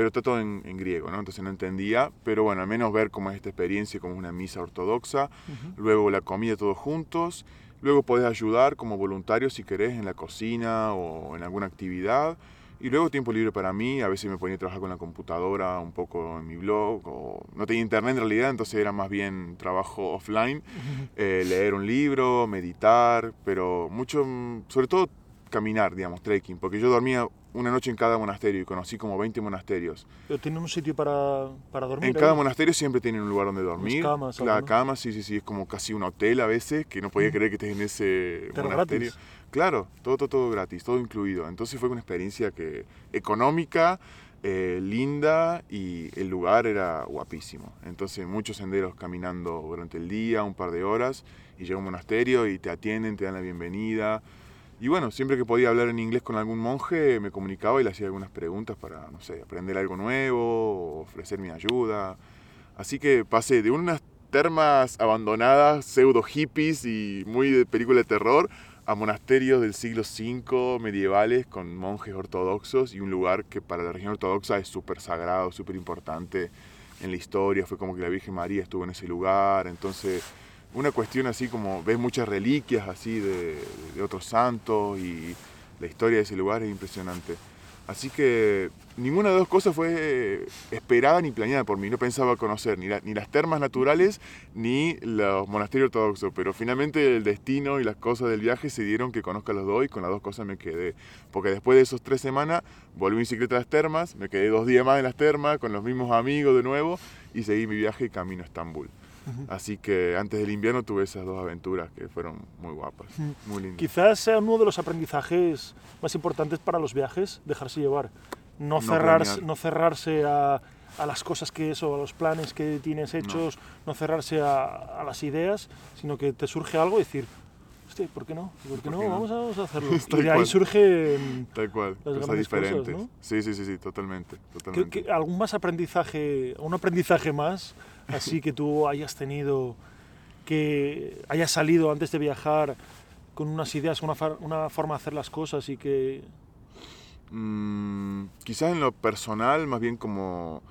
pero está todo en, griego, ¿no? Entonces no entendía, pero bueno, al menos ver cómo es esta experiencia, como es una misa ortodoxa, luego la comida todos juntos, luego podés ayudar como voluntario si querés en la cocina o en alguna actividad. Y luego tiempo libre para mí, a veces me ponía a trabajar con la computadora un poco en mi blog, o no tenía internet en realidad, entonces era más bien trabajo offline, eh, leer un libro, meditar, pero mucho, sobre todo caminar, digamos, trekking, porque yo dormía una noche en cada monasterio y conocí como 20 monasterios. ¿Pero tienen un sitio para, para dormir? En cada monasterio siempre tienen un lugar donde dormir. camas. La cama, sí, sí, sí, es como casi un hotel a veces, que no podía creer que estés en ese monasterio. Claro, todo, todo, todo gratis, todo incluido. Entonces fue una experiencia que económica, eh, linda y el lugar era guapísimo. Entonces muchos senderos caminando durante el día, un par de horas, y llega un monasterio y te atienden, te dan la bienvenida. Y bueno, siempre que podía hablar en inglés con algún monje, me comunicaba y le hacía algunas preguntas para, no sé, aprender algo nuevo, ofrecer mi ayuda. Así que pasé de unas termas abandonadas, pseudo hippies y muy de película de terror, a monasterios del siglo V medievales con monjes ortodoxos y un lugar que para la región ortodoxa es súper sagrado, súper importante en la historia. Fue como que la Virgen María estuvo en ese lugar. Entonces una cuestión así como ves muchas reliquias así de, otros santos y la historia de ese lugar es impresionante. Así que ninguna de dos cosas fue esperada ni planeada por mí. No pensaba conocer ni, ni, las termas naturales ni los monasterios ortodoxos. Pero finalmente el destino y las cosas del viaje se dieron que conozca los dos y con las dos cosas me quedé. Porque después de esos tres semanas volví en bicicleta a las termas, me quedé dos días más en las termas con los mismos amigos de nuevo y seguí mi viaje camino a Estambul. Así que antes del invierno tuve esas dos aventuras que fueron muy guapas, muy lindas. Quizás sea uno de los aprendizajes más importantes para los viajes, dejarse llevar. No, cerrarse, no cerrarse a, a, las cosas que eso, a los planes que tienes hechos, no, cerrarse a, a, las ideas, sino que te surge algo y decir, Hostia, ¿por qué no? ¿Por qué no? Vamos, a, hacerlo. y de ahí surge Tal cual, cosas diferentes. Sí, sí, sí, sí, totalmente. totalmente. algún más aprendizaje, un aprendizaje más así que tú hayas tenido, que hayas salido antes de viajar con unas ideas, una, una forma de hacer las cosas y que... Mm, quizás en lo personal, más bien como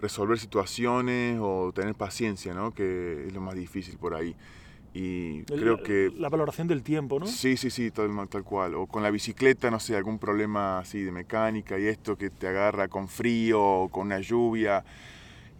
resolver situaciones o tener paciencia, ¿no? Que es lo más difícil por ahí. Y creo que... La valoración del tiempo, ¿no? Sí, sí, sí, tal, tal cual. O con la bicicleta, no sé, algún problema así de mecánica y esto que te agarra con frío o con una lluvia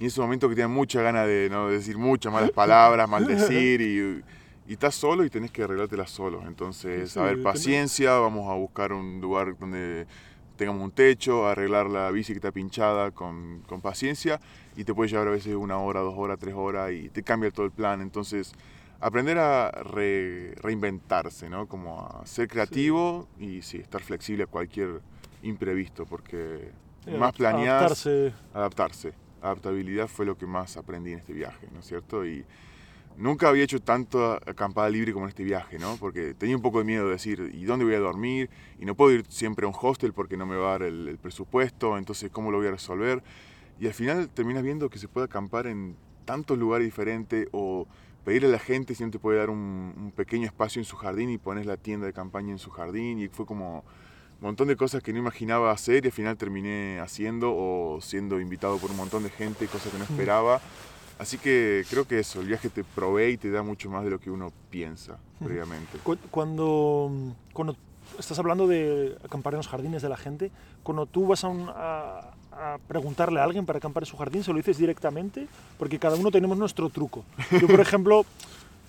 y en ese momento que tienes mucha ganas de no decir muchas malas palabras, maldecir y, y estás solo y tenés que arreglártela solo. Entonces, a ver, paciencia, vamos a buscar un lugar donde tengamos un techo, arreglar la bici que está pinchada con, con paciencia y te puede llevar a veces una hora, dos horas, tres horas y te cambia todo el plan. Entonces, aprender a reinventarse, ¿no? Como a ser creativo y sí, estar flexible a cualquier imprevisto, porque más planear, adaptarse. adaptarse adaptabilidad fue lo que más aprendí en este viaje, ¿no es cierto? Y nunca había hecho tanto acampada libre como en este viaje, ¿no? Porque tenía un poco de miedo de decir, ¿y dónde voy a dormir? Y no puedo ir siempre a un hostel porque no me va a dar el, presupuesto, entonces ¿cómo lo voy a resolver? Y al final terminas viendo que se puede acampar en tantos lugares diferentes o pedirle a la gente si no te puede dar un, un pequeño espacio en su jardín y pones la tienda de campaña en su jardín y fue como montón de cosas que no imaginaba hacer y al final terminé haciendo o siendo invitado por un montón de gente, cosas que no esperaba. Así que creo que eso, el viaje te provee y te da mucho más de lo que uno piensa previamente. Cuando, cuando estás hablando de acampar en los jardines de la gente, cuando tú vas a, a, preguntarle a alguien para acampar en su jardín, ¿se lo dices directamente? Porque cada uno tenemos nuestro truco. Yo, por ejemplo,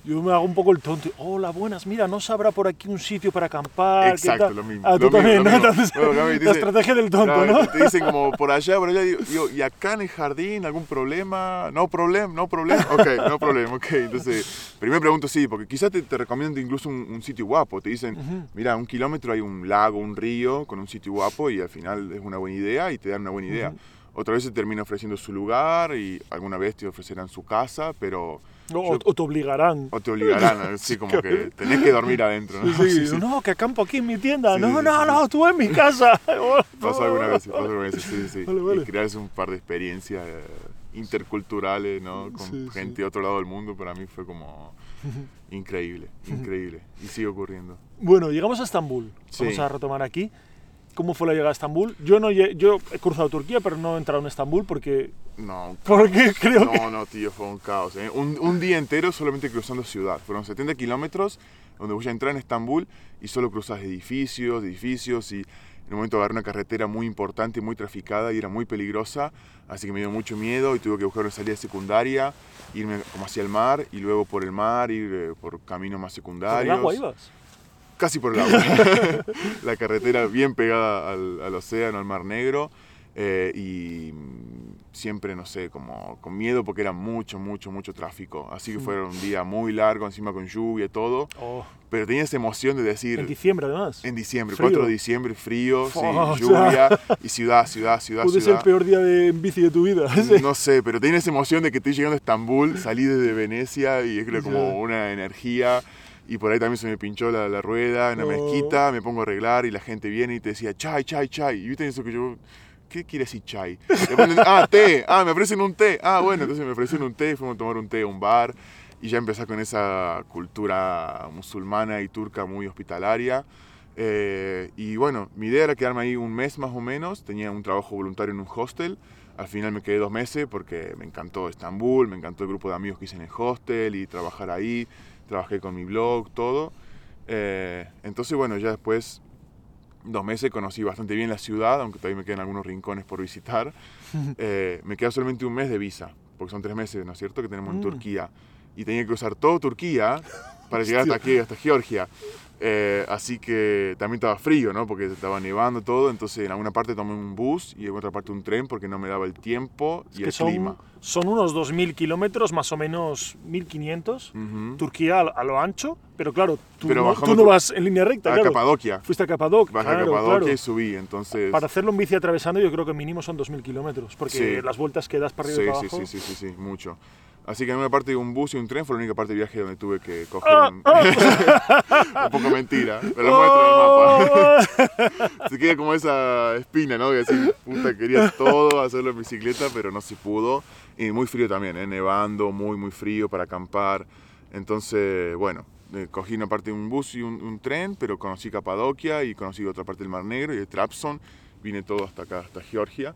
Yo me hago un poco el tonto. Hola, buenas, mira, ¿no sabrá por aquí un sitio para acampar? ¿Qué Exacto, tal?". lo mismo. Ah, tú también, ¿no? Entonces, la estrategia del tonto, ¿no? Te dicen como por allá, por allá, digo, ¿y acá en el jardín algún problema? No problema, no problema. Ok, no problema, ok. Entonces, primero pregunto sí, porque quizás te, te recomiendo incluso un, un sitio guapo. Te dicen, mira, un kilómetro hay un lago, un río con un sitio guapo y al final es una buena idea y te dan una buena idea. Otra vez te termina ofreciendo su lugar y alguna vez te ofrecerán su casa, pero... O, yo- o te obligarán. o te obligarán, así como que tenés que dormir adentro. ¿no? Sí, Sí, sí. No, que acampo aquí en mi tienda. Sí, no, sí, no, sí, no, tú en mi casa. Pasó alguna vez, pasó alguna vez, sí, sí. Vale, vale. Y crearse un par de experiencias eh, interculturales, ¿no? Con Sí, gente sí. de otro lado del mundo, para mí fue como increíble, increíble. Y sigue ocurriendo. Bueno, llegamos a Estambul. Sí. Vamos a retomar aquí. ¿Cómo fue la llegada a Estambul? Yo, no, yo he cruzado Turquía, pero no he entrado en Estambul porque, No, porque creo que... no, no, tío, fue un caos. ¿eh? Un, un día entero solamente cruzando ciudad. Fueron 70 kilómetros donde voy a entrar en Estambul y solo cruzas edificios, edificios y en un momento agarré una carretera muy importante, muy traficada y era muy peligrosa, así que me dio mucho miedo y tuve que buscar una salida secundaria, irme como hacia el mar y luego por el mar ir eh, por caminos más ¿Por secundarios. el agua ibas? Casi por el agua. la carretera bien pegada al, al océano, al Mar Negro. eh, y siempre, no sé, como con miedo porque era mucho, mucho, mucho tráfico. Así que fue un día muy largo, encima con lluvia y todo. Oh, Pero tenía esa emoción de decir, en diciembre, además. en diciembre, Frío. 4 de diciembre, frío, sí, Oh, lluvia, y ciudad, ciudad, ciudad, Puede ser el peor día de en bici de tu vida. No sé, pero tenía esa emoción de que estoy llegando a Estambul, salí desde Venecia y es como una energía. Y por ahí también se me pinchó la, la rueda en la Oh. mezquita, me pongo a arreglar y la gente viene y te decía, chai, chai, chai. Y viste eso que yo, ¿qué quiere decir chai? Ponen, ah, té, ah, me ofrecen un té. Ah, bueno, entonces me ofrecieron un té, fuimos a tomar un té a un bar. Y ya empecé con esa cultura musulmana y turca muy hospitalaria. Eh, y bueno, mi idea era quedarme ahí un mes más o menos. Tenía un trabajo voluntario en un hostel. Al final me quedé dos meses porque me encantó Estambul, me encantó el grupo de amigos que hice en el hostel y trabajar ahí. Trabajé con mi blog, todo. Eh, entonces, bueno, ya después, dos meses, conocí bastante bien la ciudad, aunque todavía me quedan algunos rincones por visitar. Eh, me queda solamente un mes de visa, porque son tres meses, ¿no es cierto?, que tenemos en Mm. Turquía. Y tenía que cruzar todo Turquía para llegar hasta aquí, hasta Georgia. Eh, así que también estaba frío, ¿no? Porque estaba nevando todo, entonces en alguna parte tomé un bus y en otra parte un tren porque no me daba el tiempo y que el son, clima. son unos 2.000 kilómetros, más o menos 1.500. Ujú. Turquía a, a lo ancho, pero claro, tú, Pero no, tú no vas en línea recta, A claro. Capadocia. Fuiste a Capadocia, Bajé claro, a Capadocia claro. y subí, entonces... Para hacerlo en bici atravesando yo creo que mínimo son 2.000 kilómetros, porque Sí. las vueltas que das para arriba Sí, y para sí, abajo... sí, sí, sí, sí, mucho. Así que en una parte un bus y un tren fue la única parte del viaje donde tuve que coger Ah, un... un poco mentira, pero lo muestro en el mapa. Oh. Se queda como esa espina, ¿no? Que decir, puta, quería todo hacerlo en bicicleta, pero no se pudo. Y muy frío también, ¿eh? nevando, muy, muy frío para acampar. Entonces, bueno, eh, cogí una parte de un bus y un, un tren, pero conocí Capadocia y conocí otra parte del Mar Negro y de Trabzon. Vine todo hasta acá, hasta Georgia,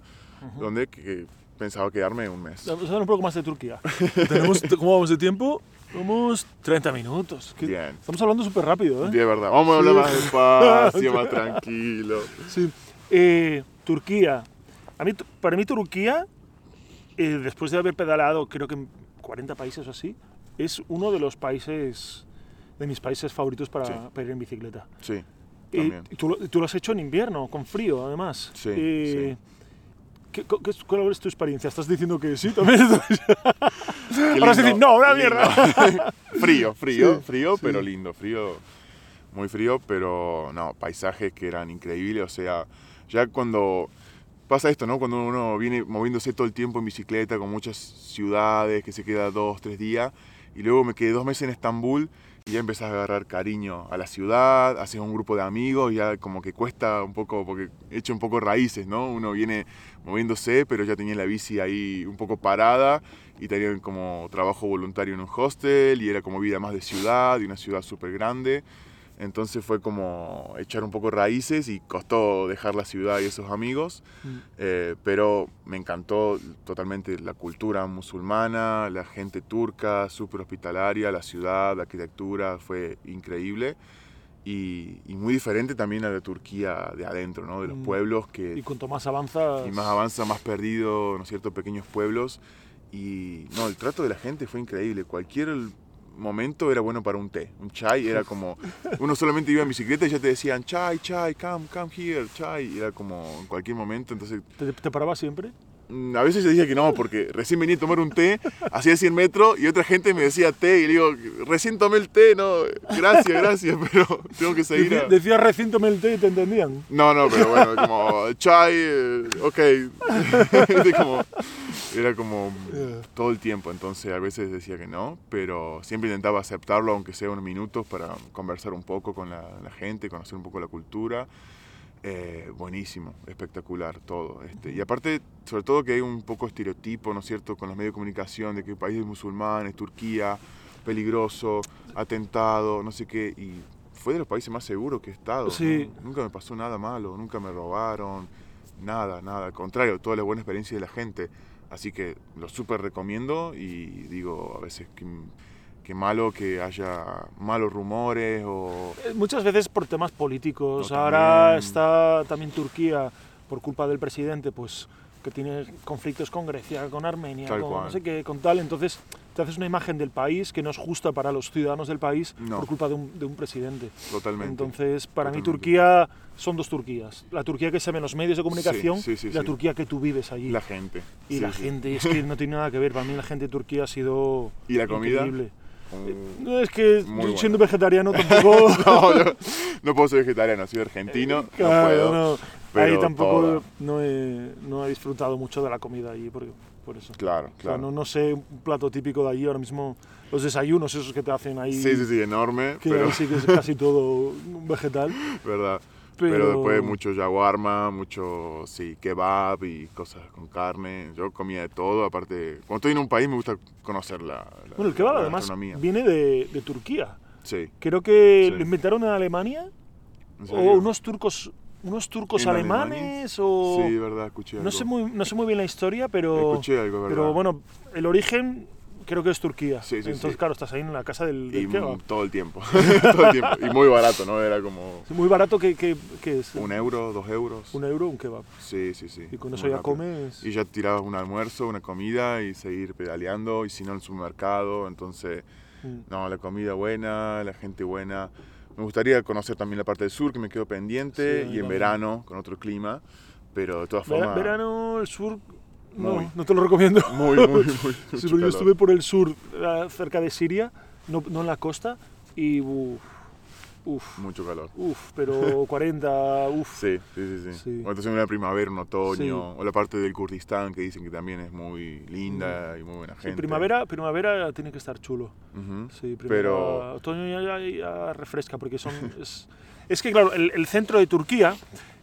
donde que- que pensaba quedarme un mes. Vamos a hablar un poco más de Turquía. Tenemos, ¿Cómo vamos de tiempo? Vamos 30 minutos. ¿Qué- Bien. Estamos hablando súper rápido, ¿eh? De verdad, vamos a hablar más despacio, más tranquilo. Sí. Eh, Turquía. A mí, para mí Turquía, eh, después de haber pedaleado creo que en 40 países o así, es uno de los países, de mis países favoritos para, Sí. para ir en bicicleta. Sí, Eh, tú, lo- tú lo has hecho en invierno, con frío además. Sí, Eh, ¿qué- qué ¿Cuál es tu experiencia? ¿Estás diciendo que sí también? Ahora decir, no, una mierda. frío, frío, Sí, frío, sí. pero lindo, frío, muy frío, pero no, paisajes que eran increíbles, o sea, ya cuando pasa esto, ¿no? Cuando uno viene moviéndose todo el tiempo en bicicleta con muchas ciudades, que se queda dos, tres días, y luego me quedé dos meses en Estambul y ya empezás a agarrar cariño a la ciudad, haces un grupo de amigos, ya como que cuesta un poco, porque he hecho un poco raíces, ¿no? Uno viene moviéndose, pero ya tenía la bici ahí un poco parada y tenía como trabajo voluntario en un hostel y era como vida más de ciudad, de una ciudad súper grande. Entonces fue como echar un poco raíces y costó dejar la ciudad y esos amigos, Mm. eh, pero me encantó totalmente la cultura musulmana, la gente turca, súper hospitalaria, la ciudad, la arquitectura, fue increíble y, y muy diferente también a la Turquía de adentro, ¿no? de los Mm. pueblos que y cuanto más avanzas... y más avanza, más perdido, ¿no es cierto? Pequeños pueblos. Y no, el trato de la gente fue increíble. Cualquier momento era bueno para un té. Un chai era como, uno solamente iba en bicicleta y ya te decían, chai, chai, come, come here, chai. Era como en cualquier momento, entonces ¿Te, te parabas siempre? Mm, A veces yo decía que no, porque recién venía a tomar un té, hacía 100 metros y otra gente me decía té y le digo, recién tomé el té, no, gracias, gracias, pero tengo que seguir. Decía, a- recién tomé el té y te entendían. No, no, pero bueno, como chai, eh, ok. Era como, era como todo el tiempo, entonces a veces decía que no, pero siempre intentaba aceptarlo, aunque sea unos minutos, para conversar un poco con la, la gente, conocer un poco la cultura. Eh, buenísimo, espectacular todo. Este. Y aparte, sobre todo que hay un poco estereotipo, ¿no es cierto?, con los medios de comunicación de que el país es musulmán, es Turquía, peligroso, atentado, no sé qué. Y fue de los países más seguros que he estado. Sí. ¿no? Nunca me pasó nada malo, nunca me robaron, nada, nada. Al contrario, toda la buena experiencia de la gente. Así que lo súper recomiendo y digo, a veces que, que malo que haya malos rumores o... Eh, Muchas veces por temas políticos. O Ahora también- está también Turquía, por culpa del presidente, pues que tiene conflictos con Grecia, con Armenia, Tal con cual. no sé qué, con tal. Entonces te haces una imagen del país que no es justa para los ciudadanos del país No. por culpa de un, de un presidente. Totalmente. Entonces, para mí Totalmente. Turquía son dos Turquías. La Turquía que se ve en los medios de comunicación sí, sí, y la sí. Turquía que tú vives allí. La gente. y sí, la sí. gente, es que no tiene nada que ver. Para mí la gente de Turquía ha sido ¿Y la comida? increíble. No, es que yo siendo bueno. vegetariano tampoco... No, yo no puedo ser vegetariano, soy argentino, no Claro, puedo. no. pero Ahí tampoco toda. no he, no he disfrutado mucho de la comida allí, por, por eso. Claro, O sea, claro. no, no sé un plato típico de allí, ahora mismo los desayunos esos que te hacen ahí, Sí, sí, sí, enorme, que pero ahí sí que es casi todo vegetal. verdad. Pero, Pero, después mucho yaguarma, mucho, sí, kebab y cosas con carne. Yo comía de todo, aparte, cuando estoy en un país me gusta conocer la, la- Bueno, el kebab la además viene de, de Turquía. Sí, Creo que Sí. lo inventaron en Alemania ¿en o unos turcos unos turcos ¿En alemanes Alemania? o Sí, verdad, escuché algo. no sé muy no sé muy bien la historia, pero Escuché algo, verdad. pero bueno, el origen creo que es Turquía. Sí, sí, Entonces, sí. claro, estás ahí en la casa del, del y kebab. mm, todo el tiempo, todo el tiempo. Y muy barato, ¿no? Era como muy barato que, que, que es un euro, dos euros. un euro un kebab. Sí, sí, sí. Y con muy eso ya rápido. comes. Y ya tirabas un almuerzo, una comida y seguir pedaleando, y si no en el supermercado. Entonces, Mm. no, la comida buena, la gente buena. Me gustaría conocer también la parte del sur, que me quedo pendiente, Sí, y en verano, con otro clima. Pero de todas formas, verano, el sur, Muy. no te lo recomiendo. muy, muy, muy. Sí, yo estuve por el sur, eh, cerca de Siria, no, no en la costa, y uff, uff, Mucho calor. uff, pero 40, uff. Sí, sí, sí. sí. Sí. O entonces una primavera, un otoño, Sí. o la parte del Kurdistán que dicen que también es muy linda y muy buena Sí, gente. primavera, primavera tiene que estar chulo. Ujú. Sí, primavera, Pero- otoño ya, ya- ya refresca porque son es, es que claro, el, el centro de Turquía,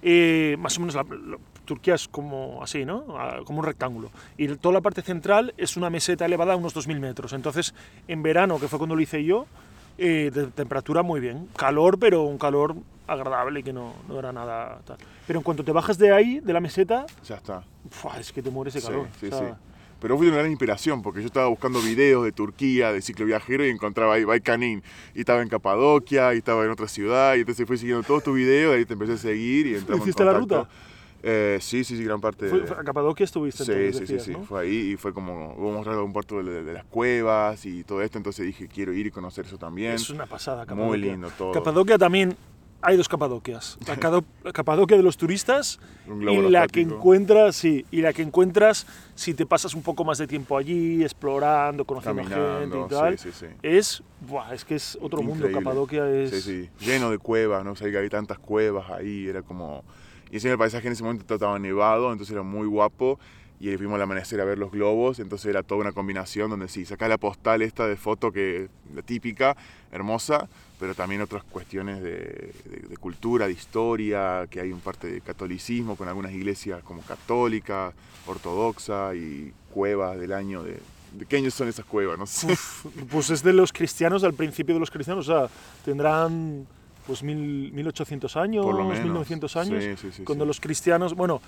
eh, más o menos la, la- Turquía es como así, ¿no? Ah, Como un rectángulo. Y toda la parte central es una meseta elevada a unos 2.000 metros. Entonces, en verano, que fue cuando lo hice yo, eh, de temperatura muy bien. Calor, pero un calor agradable que no, no era nada tal. Pero en cuanto te bajas de ahí, de la meseta, Ya está. es que te mueres de Sí, calor. sí, O sea, sí. Pero fue una gran inspiración porque yo estaba buscando videos de Turquía, de cicloviajero y encontraba ahí Baikanin. Y estaba en Capadocia y estaba en otra ciudad y entonces fui siguiendo todos tus videos y ahí te empecé a seguir y entramos en ¿Hiciste la contacto. ruta? Eh, sí, sí, sí, gran parte. fue- fue- a Capadocia estuviste Sí, entonces, sí, sí, decías, sí, ¿no? fue ahí y fue como, hubo mostrar un puerto de, de las cuevas y todo esto, entonces dije, quiero ir y conocer eso también. Es una pasada, Capadocia. Muy lindo todo. Capadocia también, hay dos Capadocias. La, Capadocia de los turistas Un y la que encuentras, sí, y la que encuentras si te pasas un poco más de tiempo allí, explorando, conociendo gente Caminando, y tal. sí, sí, sí. Es, buah, es que es otro mundo. Increíble. Capadocia es... Sí, sí, lleno de cuevas, ¿no? O sea, que había tantas cuevas ahí, era como... Y encima el paisaje en ese momento estaba nevado, entonces era muy guapo. Y fuimos al amanecer a ver los globos, entonces era toda una combinación donde sí, sacás la postal esta de foto que la típica, hermosa, pero también otras cuestiones de, de- de cultura, de historia, que hay un parte de catolicismo con algunas iglesias como católica, ortodoxa y cuevas del año de... ¿De qué años son esas cuevas? No sé. Uf, pues es de los cristianos, al principio de los cristianos, o sea, tendrán pues mil, 1800 años, Por lo menos. 1900 años, Sí, sí, sí, cuando los cristianos, bueno,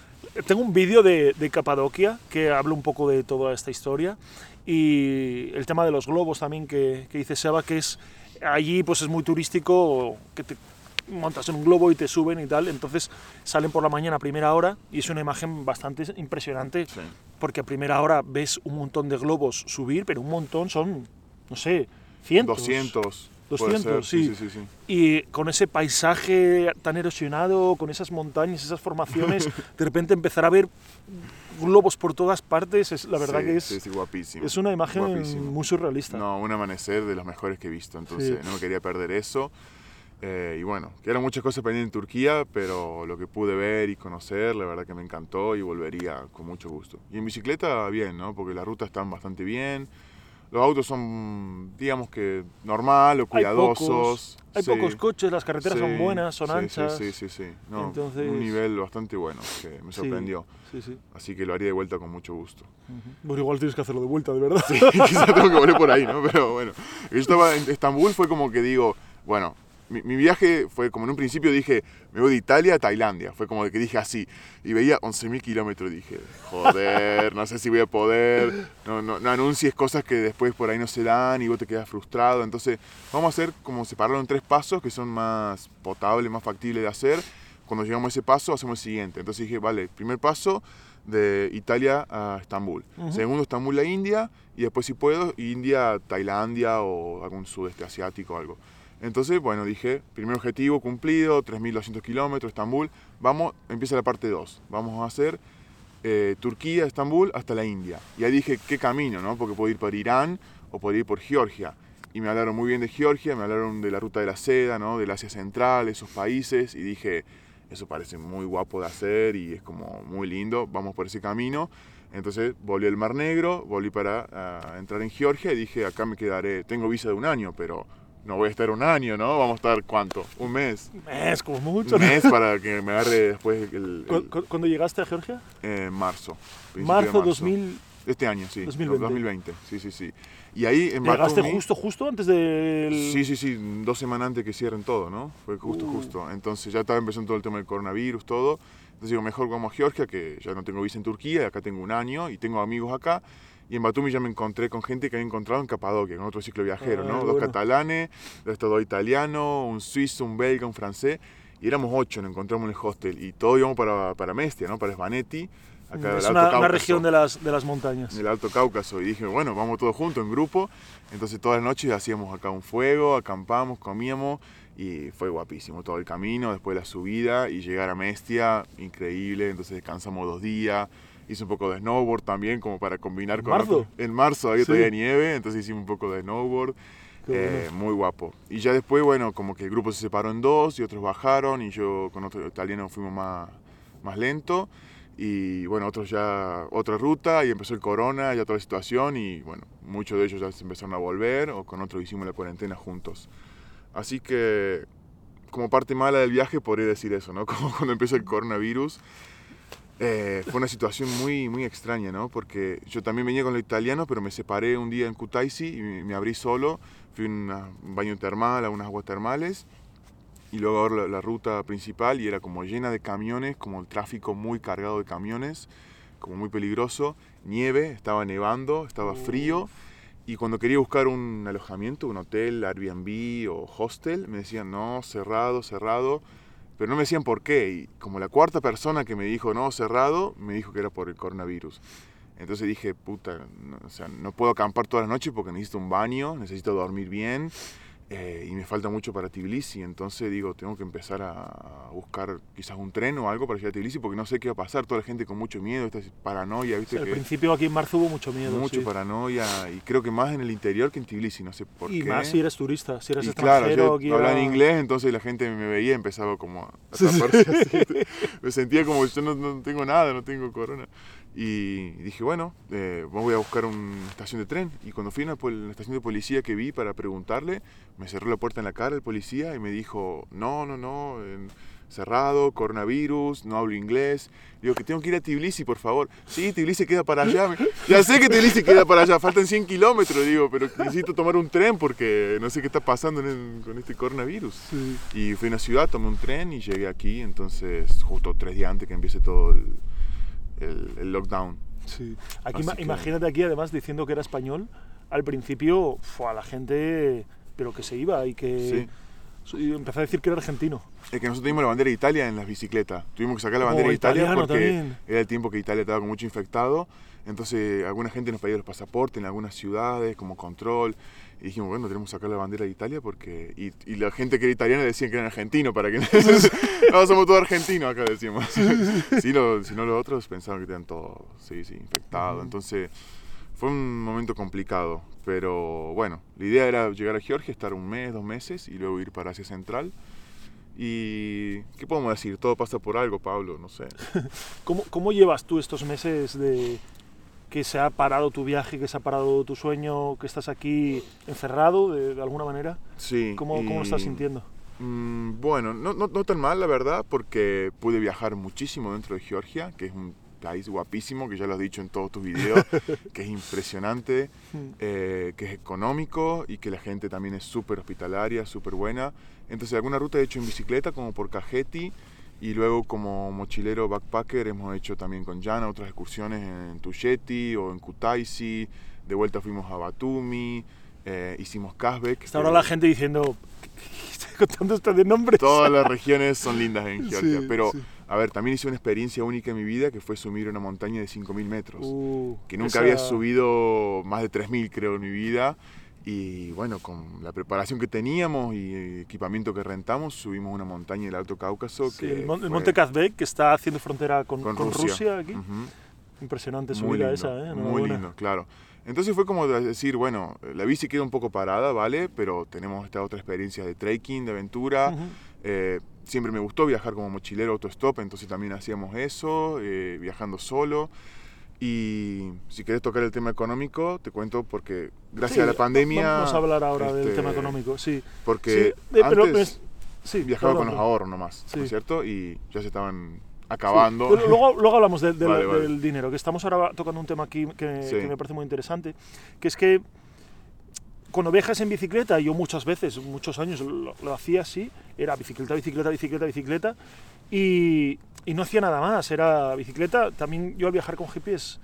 tengo un vídeo de, de Capadocia que habla un poco de toda esta historia y el tema de los globos también que, que dice Seba, que es allí pues es muy turístico, que te montas en un globo y te suben y tal, entonces salen por la mañana a primera hora y es una imagen bastante impresionante porque a primera hora ves un montón de globos subir, pero un montón son, no sé, Cientos. 200. Puede 200, ser. sí. sí, sí. Y con ese paisaje tan erosionado, con esas montañas, esas formaciones, de repente empezar a ver globos por todas partes, es, la verdad que es, sí, guapísimo. es una imagen guapísimo. muy surrealista. No, un amanecer de los mejores que he visto, entonces no me quería perder eso. Eh, y bueno, quedaron muchas cosas pendientes en Turquía, pero lo que pude ver y conocer, la verdad que me encantó y volvería con mucho gusto. Y en bicicleta, bien, ¿no? Porque las rutas están bastante bien. Los autos son, digamos que normal o Hay cuidadosos. pocos, hay Sí, pocos coches, las carreteras son buenas, son sí, anchas. Sí, sí, sí. No, Entonces- Un nivel bastante bueno que me sorprendió. Sí, sí. Así que lo haría de vuelta con mucho gusto. Bueno, igual tienes que hacerlo de vuelta, de verdad. Sí, quizás tengo que volver por ahí, ¿no? Pero bueno, yo estaba en Estambul, fue como que digo, bueno, mi, mi viaje fue como en un principio dije, me voy de Italia a Tailandia, fue como que dije así, y veía 11.000 kilómetros, dije, joder, no sé si voy a poder, no, no, no anuncies cosas que después por ahí no se dan y vos te quedas frustrado, entonces vamos a hacer como separarlo en tres pasos que son más potables, más factibles de hacer. Cuando llegamos a ese paso, hacemos el siguiente. Entonces dije, vale, primer paso de Italia a Estambul. Ujú. Segundo, Estambul a India. Y después, si puedo, India, Tailandia o algún sudeste asiático o algo. Entonces, bueno, dije, primer objetivo cumplido, 3.200 kilómetros, Estambul. Vamos, empieza la parte 2. Vamos a hacer eh, Turquía, Estambul, hasta la India. Y ahí dije, ¿qué camino? no? Porque puedo ir por Irán o puedo ir por Georgia. Y me hablaron muy bien de Georgia, me hablaron de la ruta de la seda, ¿no? del Asia Central, esos países. Y dije, eso parece muy guapo de hacer y es como muy lindo, vamos por ese camino. Entonces volví al Mar Negro, volví para ah, entrar en Georgia y dije, acá me quedaré, tengo visa de un año, pero no voy a estar un año, ¿no? Vamos a estar cuánto? Un mes. Es como mucho. Un mes para que me agarre después el, el- ¿Cu- cu- ¿Cuándo llegaste a Georgia? eh, marzo. de Marzo 2000. Este año, sí. 2020. 2020, sí, sí, sí. Y ahí en Llegaste Batumi- justo, justo antes del. Sí, sí, sí, dos semanas antes que cierren todo, ¿no? Fue justo, Uh. justo. Entonces ya estaba empezando todo el tema del coronavirus, todo. Entonces digo, mejor vamos a Georgia, que ya no tengo visa en Turquía, y acá tengo un año y tengo amigos acá. Y en Batumi ya me encontré con gente que había encontrado en Capadocia, con otro ciclo viajero, Ah, ¿no? Dos catalanes, estos dos italianos, un suizo, un belga, un francés. Y éramos ocho, nos encontramos en el hostel. Y todos íbamos para, para Mestia, ¿no? Para Svanetti, acá del es una, una región de las, de las montañas. en el Alto Cáucaso y dije, bueno, vamos todos juntos en grupo. Entonces todas las noches hacíamos acá un fuego, acampamos, comíamos y fue guapísimo todo el camino, después la subida y llegar a Mestia, increíble. Entonces descansamos dos días. Hice un poco de snowboard también como para combinar con... marzo? otro- En marzo había Sí. todavía nieve, entonces hicimos un poco de snowboard. Eh, muy guapo. Y ya después, bueno, como que el grupo se separó en dos y otros bajaron y yo con otro italiano fuimos más, más lento. Y bueno, otros ya otra ruta y empezó el corona, ya toda la situación y bueno, muchos de ellos ya se empezaron a volver o con otros hicimos la cuarentena juntos. Así que como parte mala del viaje podría decir eso, ¿no? Como cuando empezó el coronavirus. Eh, fue una situación muy, muy extraña, ¿no? Porque yo también venía con los italianos, pero me separé un día en Kutaisi y me, abrí solo. Fui a un baño termal, a unas aguas termales. Y luego ahora la, la ruta principal y era como llena de camiones, como el tráfico muy cargado de camiones, como muy peligroso. Nieve, estaba nevando, estaba frío. Y cuando quería buscar un alojamiento, un hotel, Airbnb o hostel, me decían, no, cerrado, cerrado. Pero no me decían por qué. Y como la cuarta persona que me dijo, no, cerrado, me dijo que era por el coronavirus. Entonces dije, puta, no, o sea, no puedo acampar toda la noche porque necesito un baño, necesito dormir bien eh, y me falta mucho para Tbilisi. Entonces digo, tengo que empezar a buscar quizás un tren o algo para llegar a Tbilisi porque no sé qué va a pasar. Toda la gente con mucho miedo, esta paranoia, ¿viste? Al que- principio aquí en marzo hubo mucho miedo. mucho sí. paranoia y creo que más en el interior que en Tbilisi, no sé por y qué. más si eres turista, si eres Y claro, extranjero. yo aquí hablaba en inglés, entonces la gente me veía y empezaba como a taparse así. Me sentía como yo no, no tengo nada, no tengo corona. Y dije, bueno, eh, voy a buscar una estación de tren. Y cuando fui a una, estación de policía que vi para preguntarle, me cerró la puerta en la cara el policía y me dijo, no, no, no, cerrado, coronavirus, no hablo inglés. Digo, que tengo que ir a Tbilisi, por favor. Sí, Tbilisi queda para allá. Ya sé que Tbilisi queda para allá, faltan 100 kilómetros, digo, pero necesito tomar un tren porque no sé qué está pasando en el- con este coronavirus. Sí. Y fui a una ciudad, tomé un tren y llegué aquí, ences justo tres días antes que empiece todo el, el- el lockdown. Sí. Aquí, Así ima- que- imagínate aquí, además, diciendo que era español, al principio, fue a la gente, pero que se iba y que y empezó a decir que era argentino. Es que nosotros tuvimos la bandera de Italia en las bicicletas. Tuvimos que sacar la Oh, bandera de Italia porque también. era el tiempo que Italia estaba con mucho infectado. Entonces, alguna gente nos pedía los pasaportes en algunas ciudades, como control. Y dijimos, bueno, tenemos que sacar la bandera de Italia porque... Y, y la gente que era italiana decían que eran argentinos para que... no, somos todos argentinos acá, decíamos. si, no, si no los otros pensaban que eran todos, sí, sí, infectados. Entonces fue un momento complicado, pero bueno, la idea era llegar a Georgia, estar un mes, dos meses y luego ir para Asia Central. Y, ¿qué podemos decir? Todo pasa por algo, Pablo, no sé. ¿Cómo, cómo llevas tú estos meses de que se ha parado tu viaje, que se ha parado tu sueño, que estás aquí encerrado de, de alguna manera? Sí. ¿Cómo, ¿Cómo lo estás y- sintiendo? Mm, bueno, no, no, no tan mal, la verdad, porque pude viajar muchísimo dentro de Georgia, que es un país guapísimo, que ya lo has dicho en todos tus videos, que es impresionante, eh, que es económico y que la gente también es súper hospitalaria, súper buena. Entonces, alguna ruta he hecho en bicicleta, como por Cajeti, y luego como mochilero backpacker hemos hecho también con Jana otras excursiones en Tusheti o en Kutaisi. De vuelta fuimos a Batumi, eh, hicimos Kazbek. Está ahora la gente diciendo, ¿qué, contando esto de nombres? Todas las regiones son lindas en Georgia, Sí, pero sí. a ver, también hice una experiencia única en mi vida que fue subir una montaña de 5.000 metros, Uh, que nunca esa- había subido más de 3.000 creo en mi vida. Y bueno, con la preparación que teníamos y equipamiento que rentamos, subimos una montaña del Alto Cáucaso. Sí, que el, mon- el fue Monte Kazbek, que está haciendo frontera con, con con Rusia. Rusia. aquí. Ujú. Impresionante Muy subida esa, ¿eh? muy Enhorabuena. lindo, claro. Entonces fue como de decir, bueno, la bici queda un poco parada, ¿vale? Pero tenemos esta otra experiencia de trekking, de aventura. Ujú. Eh, siempre me gustó viajar como mochilero autostop, entonces también hacíamos eso, eh, viajando solo. Y si quieres tocar el tema económico, te cuento porque gracias Sí, a la pandemia... Vamos a hablar ahora del este, tema económico, sí. Porque sí, eh, pero antes es- sí, viajaba con los ahorros nomás, ¿no es cierto? Y ya se estaban acabando. pero luego, luego hablamos de- de la- Vale, vale. del dinero, que estamos ahora tocando un tema aquí que me parece muy interesante, que es que cuando viajas en bicicleta, yo muchas veces, muchos años lo, lo hacía así, era bicicleta, bicicleta, bicicleta, bicicleta, y, y no hacía nada más, era bicicleta, también yo al viajar con hippie es,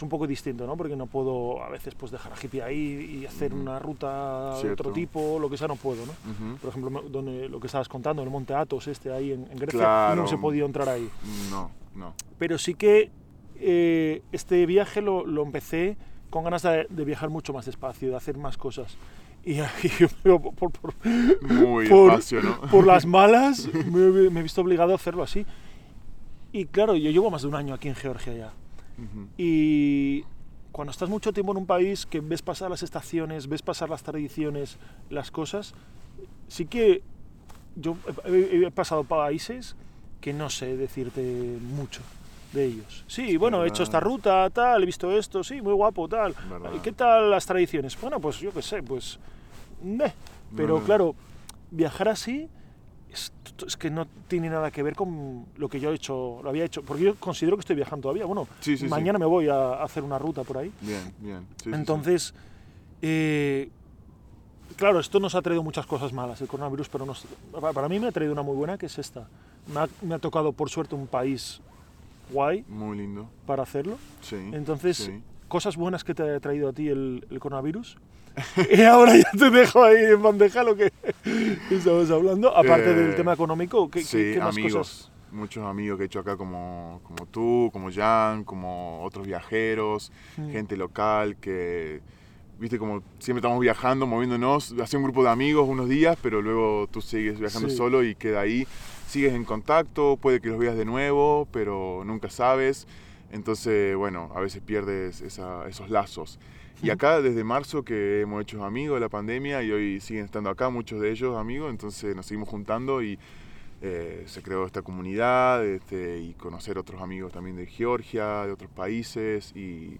un poco distinto, ¿no? Porque no puedo a veces pues dejar a hippie ahí y hacer Ujú. una ruta de Cierto. otro tipo, lo que sea, no puedo, ¿no? Ujú. Por ejemplo, donde, lo que estabas contando, el Monte Athos este ahí en, en Grecia, Claro. no se podía entrar ahí No, no. pero sí que eh, este viaje lo, lo empecé con ganas de, de viajar mucho más despacio, de hacer más cosas. Y, y por, por- por- Muy Por- despacio, ¿no? por las malas me, me he visto obligado a hacerlo así. Y claro, yo llevo más de un año aquí en Georgia ya. Y cuando estás mucho tiempo en un país que ves pasar las estaciones, ves pasar las tradiciones, las cosas, sí que yo he, he pasado países que no sé decirte mucho de ellos. Sí, bueno, he hecho esta ruta, tal, he visto esto, sí, muy guapo, tal. Verdad. ¿Qué tal las tradiciones? Bueno, pues yo qué sé, pues... meh. Pero no. claro, viajar así es, es que no tiene nada que ver con lo que yo he hecho, lo había hecho, porque yo considero que estoy viajando todavía. Bueno, Sí, sí, sí. mañana me voy a hacer una ruta por ahí. Bien, bien. Entonces, eh, claro, esto nos ha traído muchas cosas malas, el coronavirus, pero nos- pa- para mí me ha traído una muy buena, que es esta. Me ha, me ha tocado, por suerte, un país guay Muy lindo. para hacerlo. Sí. Entonces, sí. cosas buenas que te ha traído a ti el, el coronavirus. y ahora ya te dejo ahí en bandeja lo que estabas hablando. Aparte Eh, del tema económico, ¿qué, qué- sí, qué más amigos. cosas? Muchos amigos que he hecho acá como, como tú, como Jan, como otros viajeros, Mm. gente local que, viste, como siempre estamos viajando, moviéndonos, hace un grupo de amigos unos días, pero luego tú sigues viajando Sí. solo y queda ahí. Sigues en contacto, puede que los veas de nuevo, pero nunca sabes. Entonces, bueno, a veces pierdes esa- esos lazos. Y acá desde marzo que hemos hecho amigos de la pandemia y hoy siguen estando acá muchos de ellos amigos, entonces nos seguimos juntando y eh, se creó esta comunidad este, y conocer otros amigos también de Georgia, de otros países y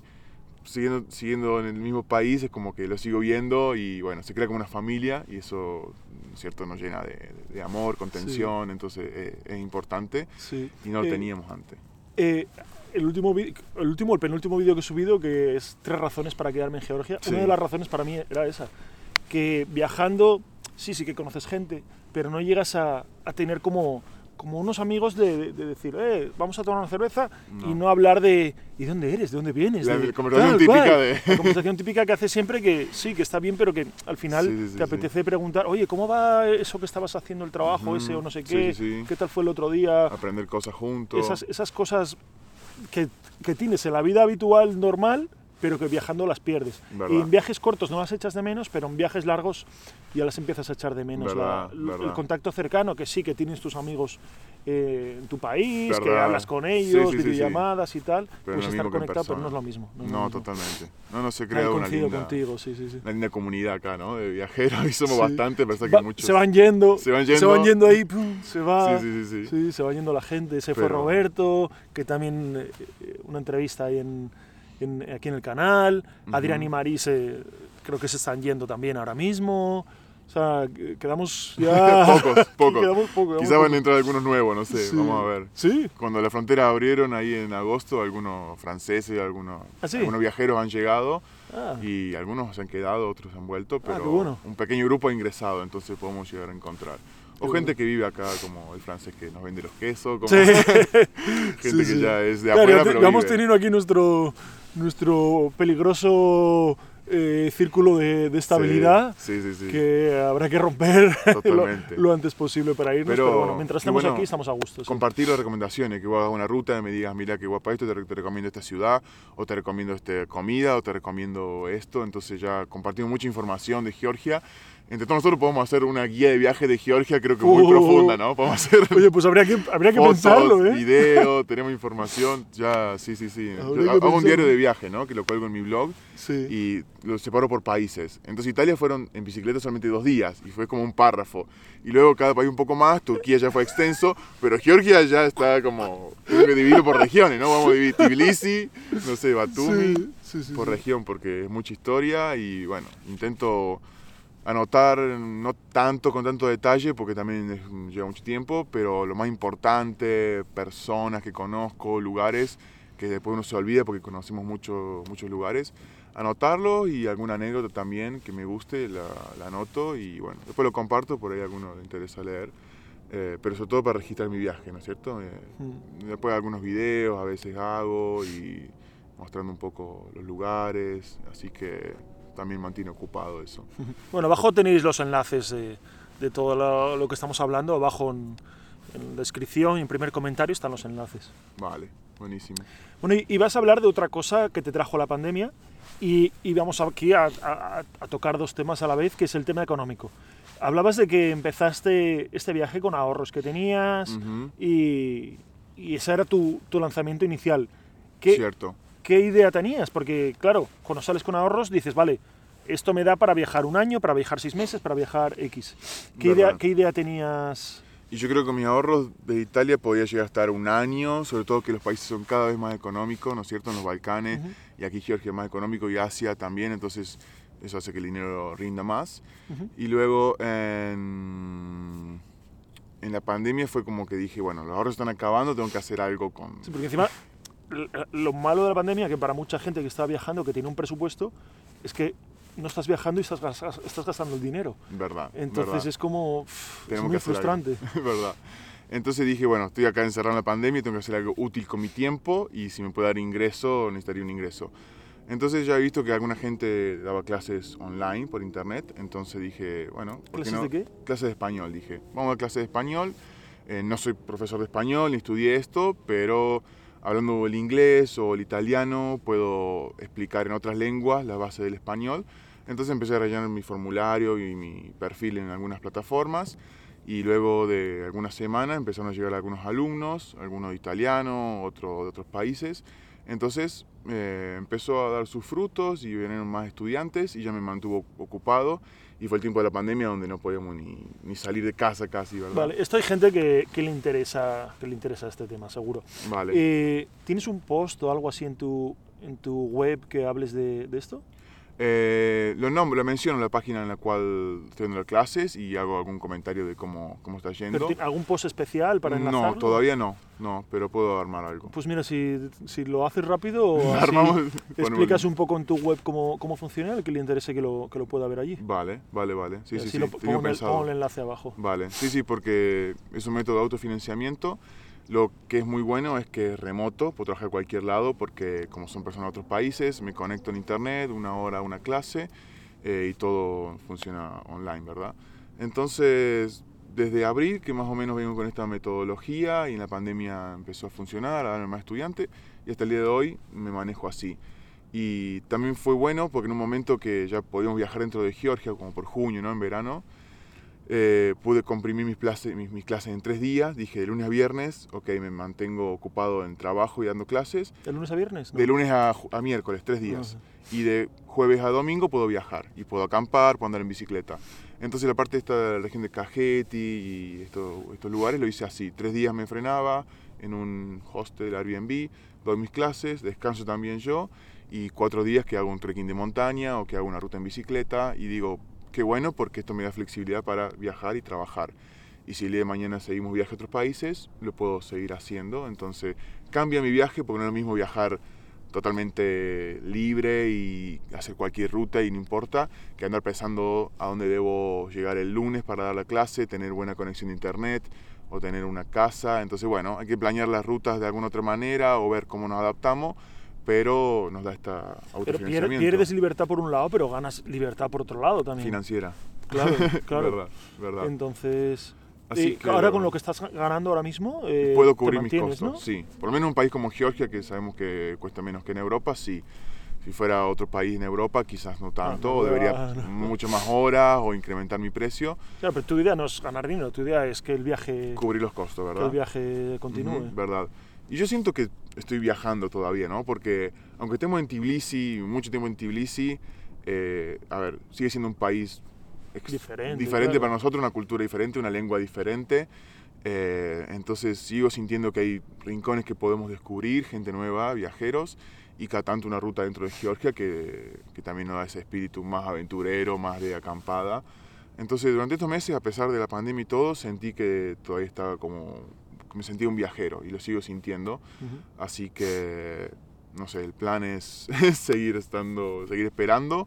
siguiendo, siguiendo en el mismo país es como que lo sigo viendo y bueno, se crea como una familia y eso, ¿no es ¿cierto?, nos llena de, de amor, contención, entonces eh, es importante Sí. y no lo Eh, teníamos antes. Eh, el último, el último, el penúltimo vídeo que he subido, que es tres razones para quedarme en Georgia. Sí. Una de las razones para mí era esa, que viajando, sí, sí que conoces gente, pero no llegas a, a tener como, como unos amigos de, de decir, eh, vamos a tomar una cerveza y No. no hablar de, ¿y dónde eres? ¿De dónde vienes? La De- conversación tal típica cual. de- La conversación típica que hace siempre que sí, que está bien, pero que al final Sí, sí, sí, te sí. apetece preguntar, oye, ¿cómo va eso que estabas haciendo el trabajo Ujú. ese o no sé Sí, qué? sí, sí. ¿Qué tal fue el otro día? Aprender cosas juntos. esas, esas cosas que, que tienes en la vida habitual normal, pero que viajando las pierdes. Verdad. Y en viajes cortos no las echas de menos, pero en viajes largos ya las empiezas a echar de menos. La- el- contacto cercano, que sí, que tienes tus amigos eh, en tu país, que Verdad. hablas con Sí, ellos, sí, sí, sí. videollamadas y tal, Pero pues estar que conectado, pero no es lo mismo. No, No, lo mismo. totalmente. No, no se crea una linda, contigo, sí, sí, sí. una linda comunidad acá, ¿no? De viajeros y somos Sí. bastante, parece que Va- muchos. se van yendo, Se van yendo. ahí, pum, se va. Sí, sí, sí, sí. Sí, se va yendo la gente. Se fue Pero- Roberto, que también eh, eh, una entrevista ahí en, en- aquí en el canal. Adrián y Marí se- creo que se están yendo también ahora mismo. O sea, que- quedamos ya... Pocos, pocos. quedamos Quizás quedamos van a entrar algunos nuevos, no sé, Sí. vamos a ver. Sí, Cuando la frontera abrieron ahí en agosto, algunos franceses, algunos, ¿Ah, sí? algunos viajeros han llegado Ah, y algunos se han quedado, otros han vuelto, pero qué bueno. un pequeño grupo ha ingresado, entonces podemos llegar a encontrar. O gente que vive acá, como el francés que nos vende los quesos, como sí. gente Sí, que sí. ya es de Claro, afuera, pero ya hemos vive. tenido aquí nuestro, nuestro peligroso eh, círculo de, de estabilidad. Sí, sí, sí. que habrá que romper lo, lo antes posible para irnos, pero, Pero, bueno, mientras qué estemos bueno aquí estamos a gusto. Compartir las recomendaciones, que vos hagas una ruta y me digas, mira qué guapa esto, te, te recomiendo esta ciudad, o te recomiendo esta comida, o te recomiendo esto. Entonces ya compartimos mucha información de Georgia. Entre todos nosotros podemos hacer una guía de viaje de Georgia, creo que muy Uh. profunda, ¿no? Podemos hacer Oye, pues habría que, habría que fotos, pensarlo, ¿eh? video, tenemos información, ya, sí, sí, sí. Yo hago un diario de viaje, ¿no? Que lo cuelgo en mi blog Sí. y lo separo por países. Entonces Italia fueron en bicicleta solamente dos días y fue como un párrafo. Y luego cada país un poco más, Turquía ya fue extenso, pero Georgia ya está como dividirlo por regiones, ¿no? Vamos a dividir Tbilisi, no sé, Batumi, Sí, sí, sí, por región porque es mucha historia y bueno, intento anotar no tanto con tanto detalle porque también lleva mucho tiempo, pero lo más importante, personas que conozco, lugares que después uno se olvida porque conocemos mucho, muchos lugares, anotarlo y alguna anécdota también que me guste, la, la anoto y bueno, después lo comparto, por ahí a alguno le interesa leer, eh, pero sobre todo para registrar mi viaje, ¿no es cierto? Eh, Mm. Después algunos videos a veces hago y mostrando un poco los lugares, así que también mantiene ocupado eso. Bueno, abajo tenéis los enlaces de, de todo lo, lo que estamos hablando. Abajo en, en la descripción y en primer comentario están los enlaces. Vale, buenísimo. Bueno, y, y vas a hablar de otra cosa que te trajo la pandemia y, y vamos aquí a, a- a tocar dos temas a la vez, que es el tema económico. Hablabas de que empezaste este viaje con ahorros que tenías Ujú, y, y ese era tu, tu lanzamiento inicial. ¿Qué, Cierto. ¿Qué idea tenías? Porque, claro, cuando sales con ahorros dices, vale, esto me da para viajar un año, para viajar seis meses, para viajar X. ¿Qué, idea. ¿qué idea tenías? Y yo creo que mis ahorros de Italia podía llegar a estar un año, sobre todo que los países son cada vez más económicos, ¿no es cierto? En los Balcanes Ujú. y aquí Georgia es más económico y Asia también, entonces eso hace que el dinero rinda más. Ujú. Y luego en, en la pandemia fue como que dije, bueno, los ahorros están acabando, tengo que hacer algo con... Sí, porque encima lo malo de la pandemia, que para mucha gente que está viajando, que tiene un presupuesto, es que no estás viajando y estás, gas- estás gastando el dinero. Verdad. Entonces verdad. es como... pff, es muy frustrante. verdad. Entonces dije, bueno, estoy acá encerrado en la pandemia, tengo que hacer algo útil con mi tiempo y si me puede dar ingreso, necesitaría un ingreso. Entonces ya he visto que alguna gente daba clases online por internet, entonces dije, bueno, ¿por ¿Clases qué no? de qué? Clases de español, dije. Vamos a clases de español. Eh, no soy profesor de español ni estudié esto, pero hablando el inglés o el italiano puedo explicar en otras lenguas la base del español. Entonces empecé a rellenar mi formulario y mi perfil en algunas plataformas y luego de algunas semanas empezaron a llegar algunos alumnos, algunos de italiano, otros de otros países. Entonces eh, empezó a dar sus frutos y vinieron más estudiantes y ya me mantuvo ocupado y fue el tiempo de la pandemia donde no podíamos ni, ni salir de casa casi, ¿verdad? Vale, esto hay gente que, que le interesa, que le interesa este tema, seguro. Vale. Eh, ¿Tienes un post o algo así en tu, en tu web que hables de, de esto? Eh, lo nombro, lo menciono en la página en la cual estoy dando las clases y hago algún comentario de cómo, cómo está yendo. ¿Pero ti- ¿Algún post especial para enlazarlo? no, todavía no, no, pero puedo armar algo. Pues mira, si, si lo haces rápido, Armamos- explicas un poco en tu web cómo, cómo funciona, el que le interese que lo, que lo pueda ver allí. Vale, vale, vale. Sí, sí, Así sí. lo, tenía pongo, el, pensado. pongo el enlace abajo. Vale, sí, sí, porque es un método de autofinanciamiento. Lo que es muy bueno es que es remoto, puedo trabajar a cualquier lado porque como son personas de otros países, me conecto en internet, una hora una clase eh, y todo funciona online, ¿verdad? Entonces, desde abril que más o menos vengo con esta metodología y en la pandemia empezó a funcionar, a darme más estudiante y hasta el día de hoy me manejo así. Y también fue bueno porque en un momento que ya podíamos viajar dentro de Georgia, como por junio, ¿no? En verano, eh, pude comprimir mis, clases, mis, mis, clases en tres días. Dije, de lunes a viernes, ok, me mantengo ocupado en trabajo y dando clases. ¿De lunes a viernes? No? De lunes a, a, miércoles, tres días. Y de jueves a domingo puedo viajar. Y puedo acampar, puedo andar en bicicleta. Entonces la parte de esta región de Cajeti y esto, estos lugares lo hice así. Tres días me frenaba en un hostel Airbnb, doy mis clases, descanso también yo. Y cuatro días que hago un trekking de montaña o que hago una ruta en bicicleta. Y digo, qué bueno porque esto me da flexibilidad para viajar y trabajar. Y si el día de mañana seguimos viaje a otros países, lo puedo seguir haciendo. Entonces cambia mi viaje porque no es lo mismo viajar totalmente libre y hacer cualquier ruta y no importa que andar pensando a dónde debo llegar el lunes para dar la clase, tener buena conexión de internet o tener una casa. Entonces, bueno, hay que planear las rutas de alguna otra manera o ver cómo nos adaptamos pero nos da esta autofinanciamiento. Pero pierdes libertad por un lado, pero ganas libertad por otro lado también. Financiera. Claro, claro. verdad, verdad. Entonces, Así que, ahora con lo que estás ganando ahora mismo, eh, puedo cubrir mis costos, ¿no? sí. Por lo menos en un país como Georgia, que sabemos que cuesta menos que en Europa, sí. Si fuera otro país en Europa, quizás no tanto, no, o debería no, no. mucho más horas o incrementar mi precio. Claro, pero tu idea no es ganar dinero, tu idea es que el viaje... Cubrir los costos, ¿verdad? Que el viaje continúe. Uh -huh, verdad. Y yo siento que estoy viajando todavía, ¿no? Porque aunque estemos en Tbilisi, mucho tiempo en Tbilisi, eh, a ver, sigue siendo un país diferente, diferente claro. para nosotros, una cultura diferente, una lengua diferente. Eh, entonces sigo sintiendo que hay rincones que podemos descubrir, gente nueva, viajeros, y cada tanto una ruta dentro de Georgia que, que también nos da ese espíritu más aventurero, más de acampada. Entonces durante estos meses, a pesar de la pandemia y todo, sentí que todavía estaba como me sentía un viajero y lo sigo sintiendo. Uh -huh. Así que, no sé, el plan es seguir estando, seguir esperando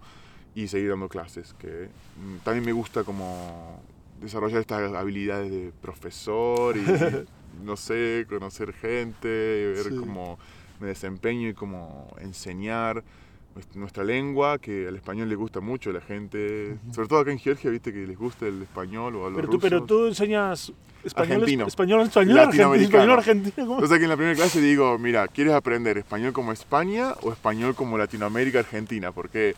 y seguir dando clases. Que mm, también me gusta como desarrollar estas habilidades de profesor y, no sé, conocer gente, ver Sí. cómo me desempeño y cómo enseñar nuestra lengua, que al español le gusta mucho a la gente, sobre todo acá en Georgia, viste que les gusta el español o a los Pero tú, rusos. pero tú enseñas español, Argentino. español, español, argentino, Latinoamericano. español, argentino. ¿cómo? Entonces aquí en la primera clase digo, mira, ¿quieres aprender español como España o español como Latinoamérica, Argentina? Porque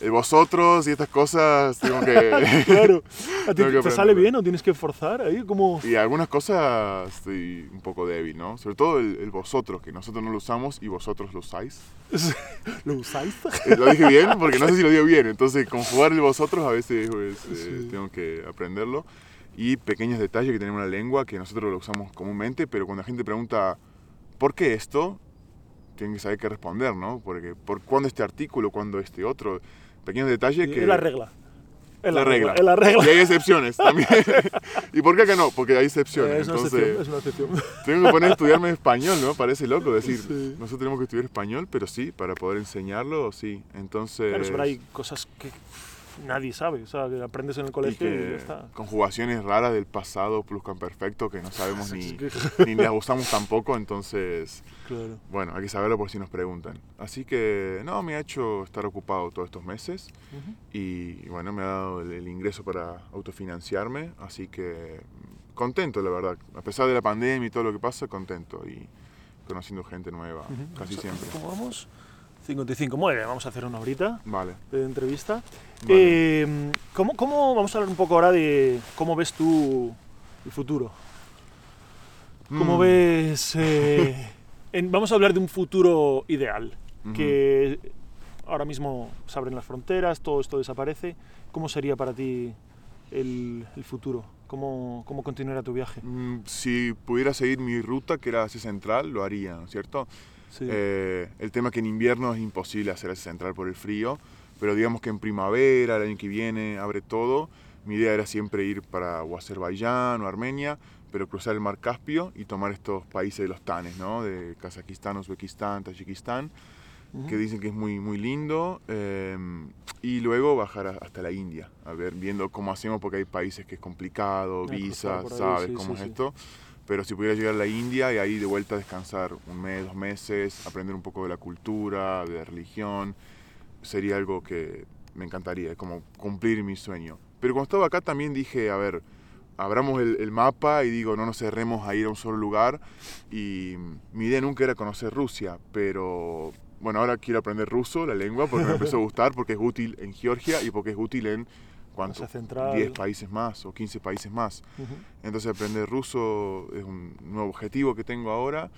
eh, vosotros y estas cosas tengo que... claro. ¿A ti te sale bien o tienes que forzar ahí? como y algunas cosas estoy un poco débil, ¿no? Sobre todo el, el vosotros, que nosotros no lo usamos y vosotros lo usáis. ¿Lo usáis? Eh, Lo dije bien porque no sé si lo digo bien. Entonces, conjugar el vosotros a veces pues, eh, Sí. tengo que aprenderlo. Y pequeños detalles que tenemos en la lengua que nosotros lo usamos comúnmente, pero cuando la gente pregunta, ¿por qué esto? Tienen que saber qué responder, ¿no? Porque, ¿por cuándo este artículo? ¿Cuándo este otro? Pequeños detalles que... Es la regla. Es la regla. Es la regla. Y hay excepciones también. ¿Y por qué acá no? Porque hay excepciones. Es una Entonces, excepción, es una excepción. tengo que poner a estudiarme español, ¿no? Parece loco decir, Sí. nosotros tenemos que estudiar español, pero sí, para poder enseñarlo, sí. Entonces... Claro, pero hay cosas que nadie sabe, o sea, que aprendes en el y colegio y, ya que está. conjugaciones raras del pasado pluscuamperfecto que no sabemos ni, que- ni las usamos tampoco, entonces, Claro. bueno, hay que saberlo por si nos preguntan. Así que, no, me ha hecho estar ocupado todos estos meses Ujú. y, bueno, me ha dado el, el ingreso para autofinanciarme, así que mm, contento, la verdad. A pesar de la pandemia y todo lo que pasa, contento y conociendo gente nueva, Ujú. casi siempre. ¿Cómo vamos? 55. Muy bien, vamos a hacer una horita Vale. de entrevista. Vale. Eh, ¿cómo, cómo, vamos a hablar un poco ahora de cómo ves tú el futuro? ¿Cómo Mm, ves? eh, en- vamos a hablar de un futuro ideal, ujú. que ahora mismo se abren las fronteras, todo esto desaparece. ¿Cómo sería para ti el, el futuro? ¿Cómo, ¿Cómo continuará tu viaje? Mm, Si pudiera seguir mi ruta, que era Asia Central, lo haría, ¿no es cierto? Sí. Eh, el tema que en invierno es imposible hacer Asia Central por el frío, pero digamos que en primavera, el año que viene, abre todo. Mi idea era siempre ir para o Azerbaiyán o Armenia, pero cruzar el mar Caspio y tomar estos países de los Tanes, ¿no? De Kazajistán, Uzbekistán, Tayikistán, Ujú. que dicen que es muy, muy lindo. eh, y luego bajar a- hasta la India, a ver, viendo cómo hacemos, porque hay países que es complicado, visas, ¿sabes sí, cómo sí, es sí. esto? Pero si pudiera llegar a la India y ahí de vuelta descansar un mes, dos meses, aprender un poco de la cultura, de la religión, sería algo que me encantaría, como cumplir mi sueño. Pero cuando estaba acá también dije, a ver, abramos el, mapa y digo, no nos cerremos a ir a un solo lugar. Y mi idea nunca era conocer Rusia, pero bueno, ahora quiero aprender ruso, la lengua, porque me empezó a gustar, porque es útil en Georgia y porque es útil en ¿cuánto? Central. 10 países más o 15 países más. Ujú. Entonces aprender ruso es un nuevo objetivo que tengo ahora.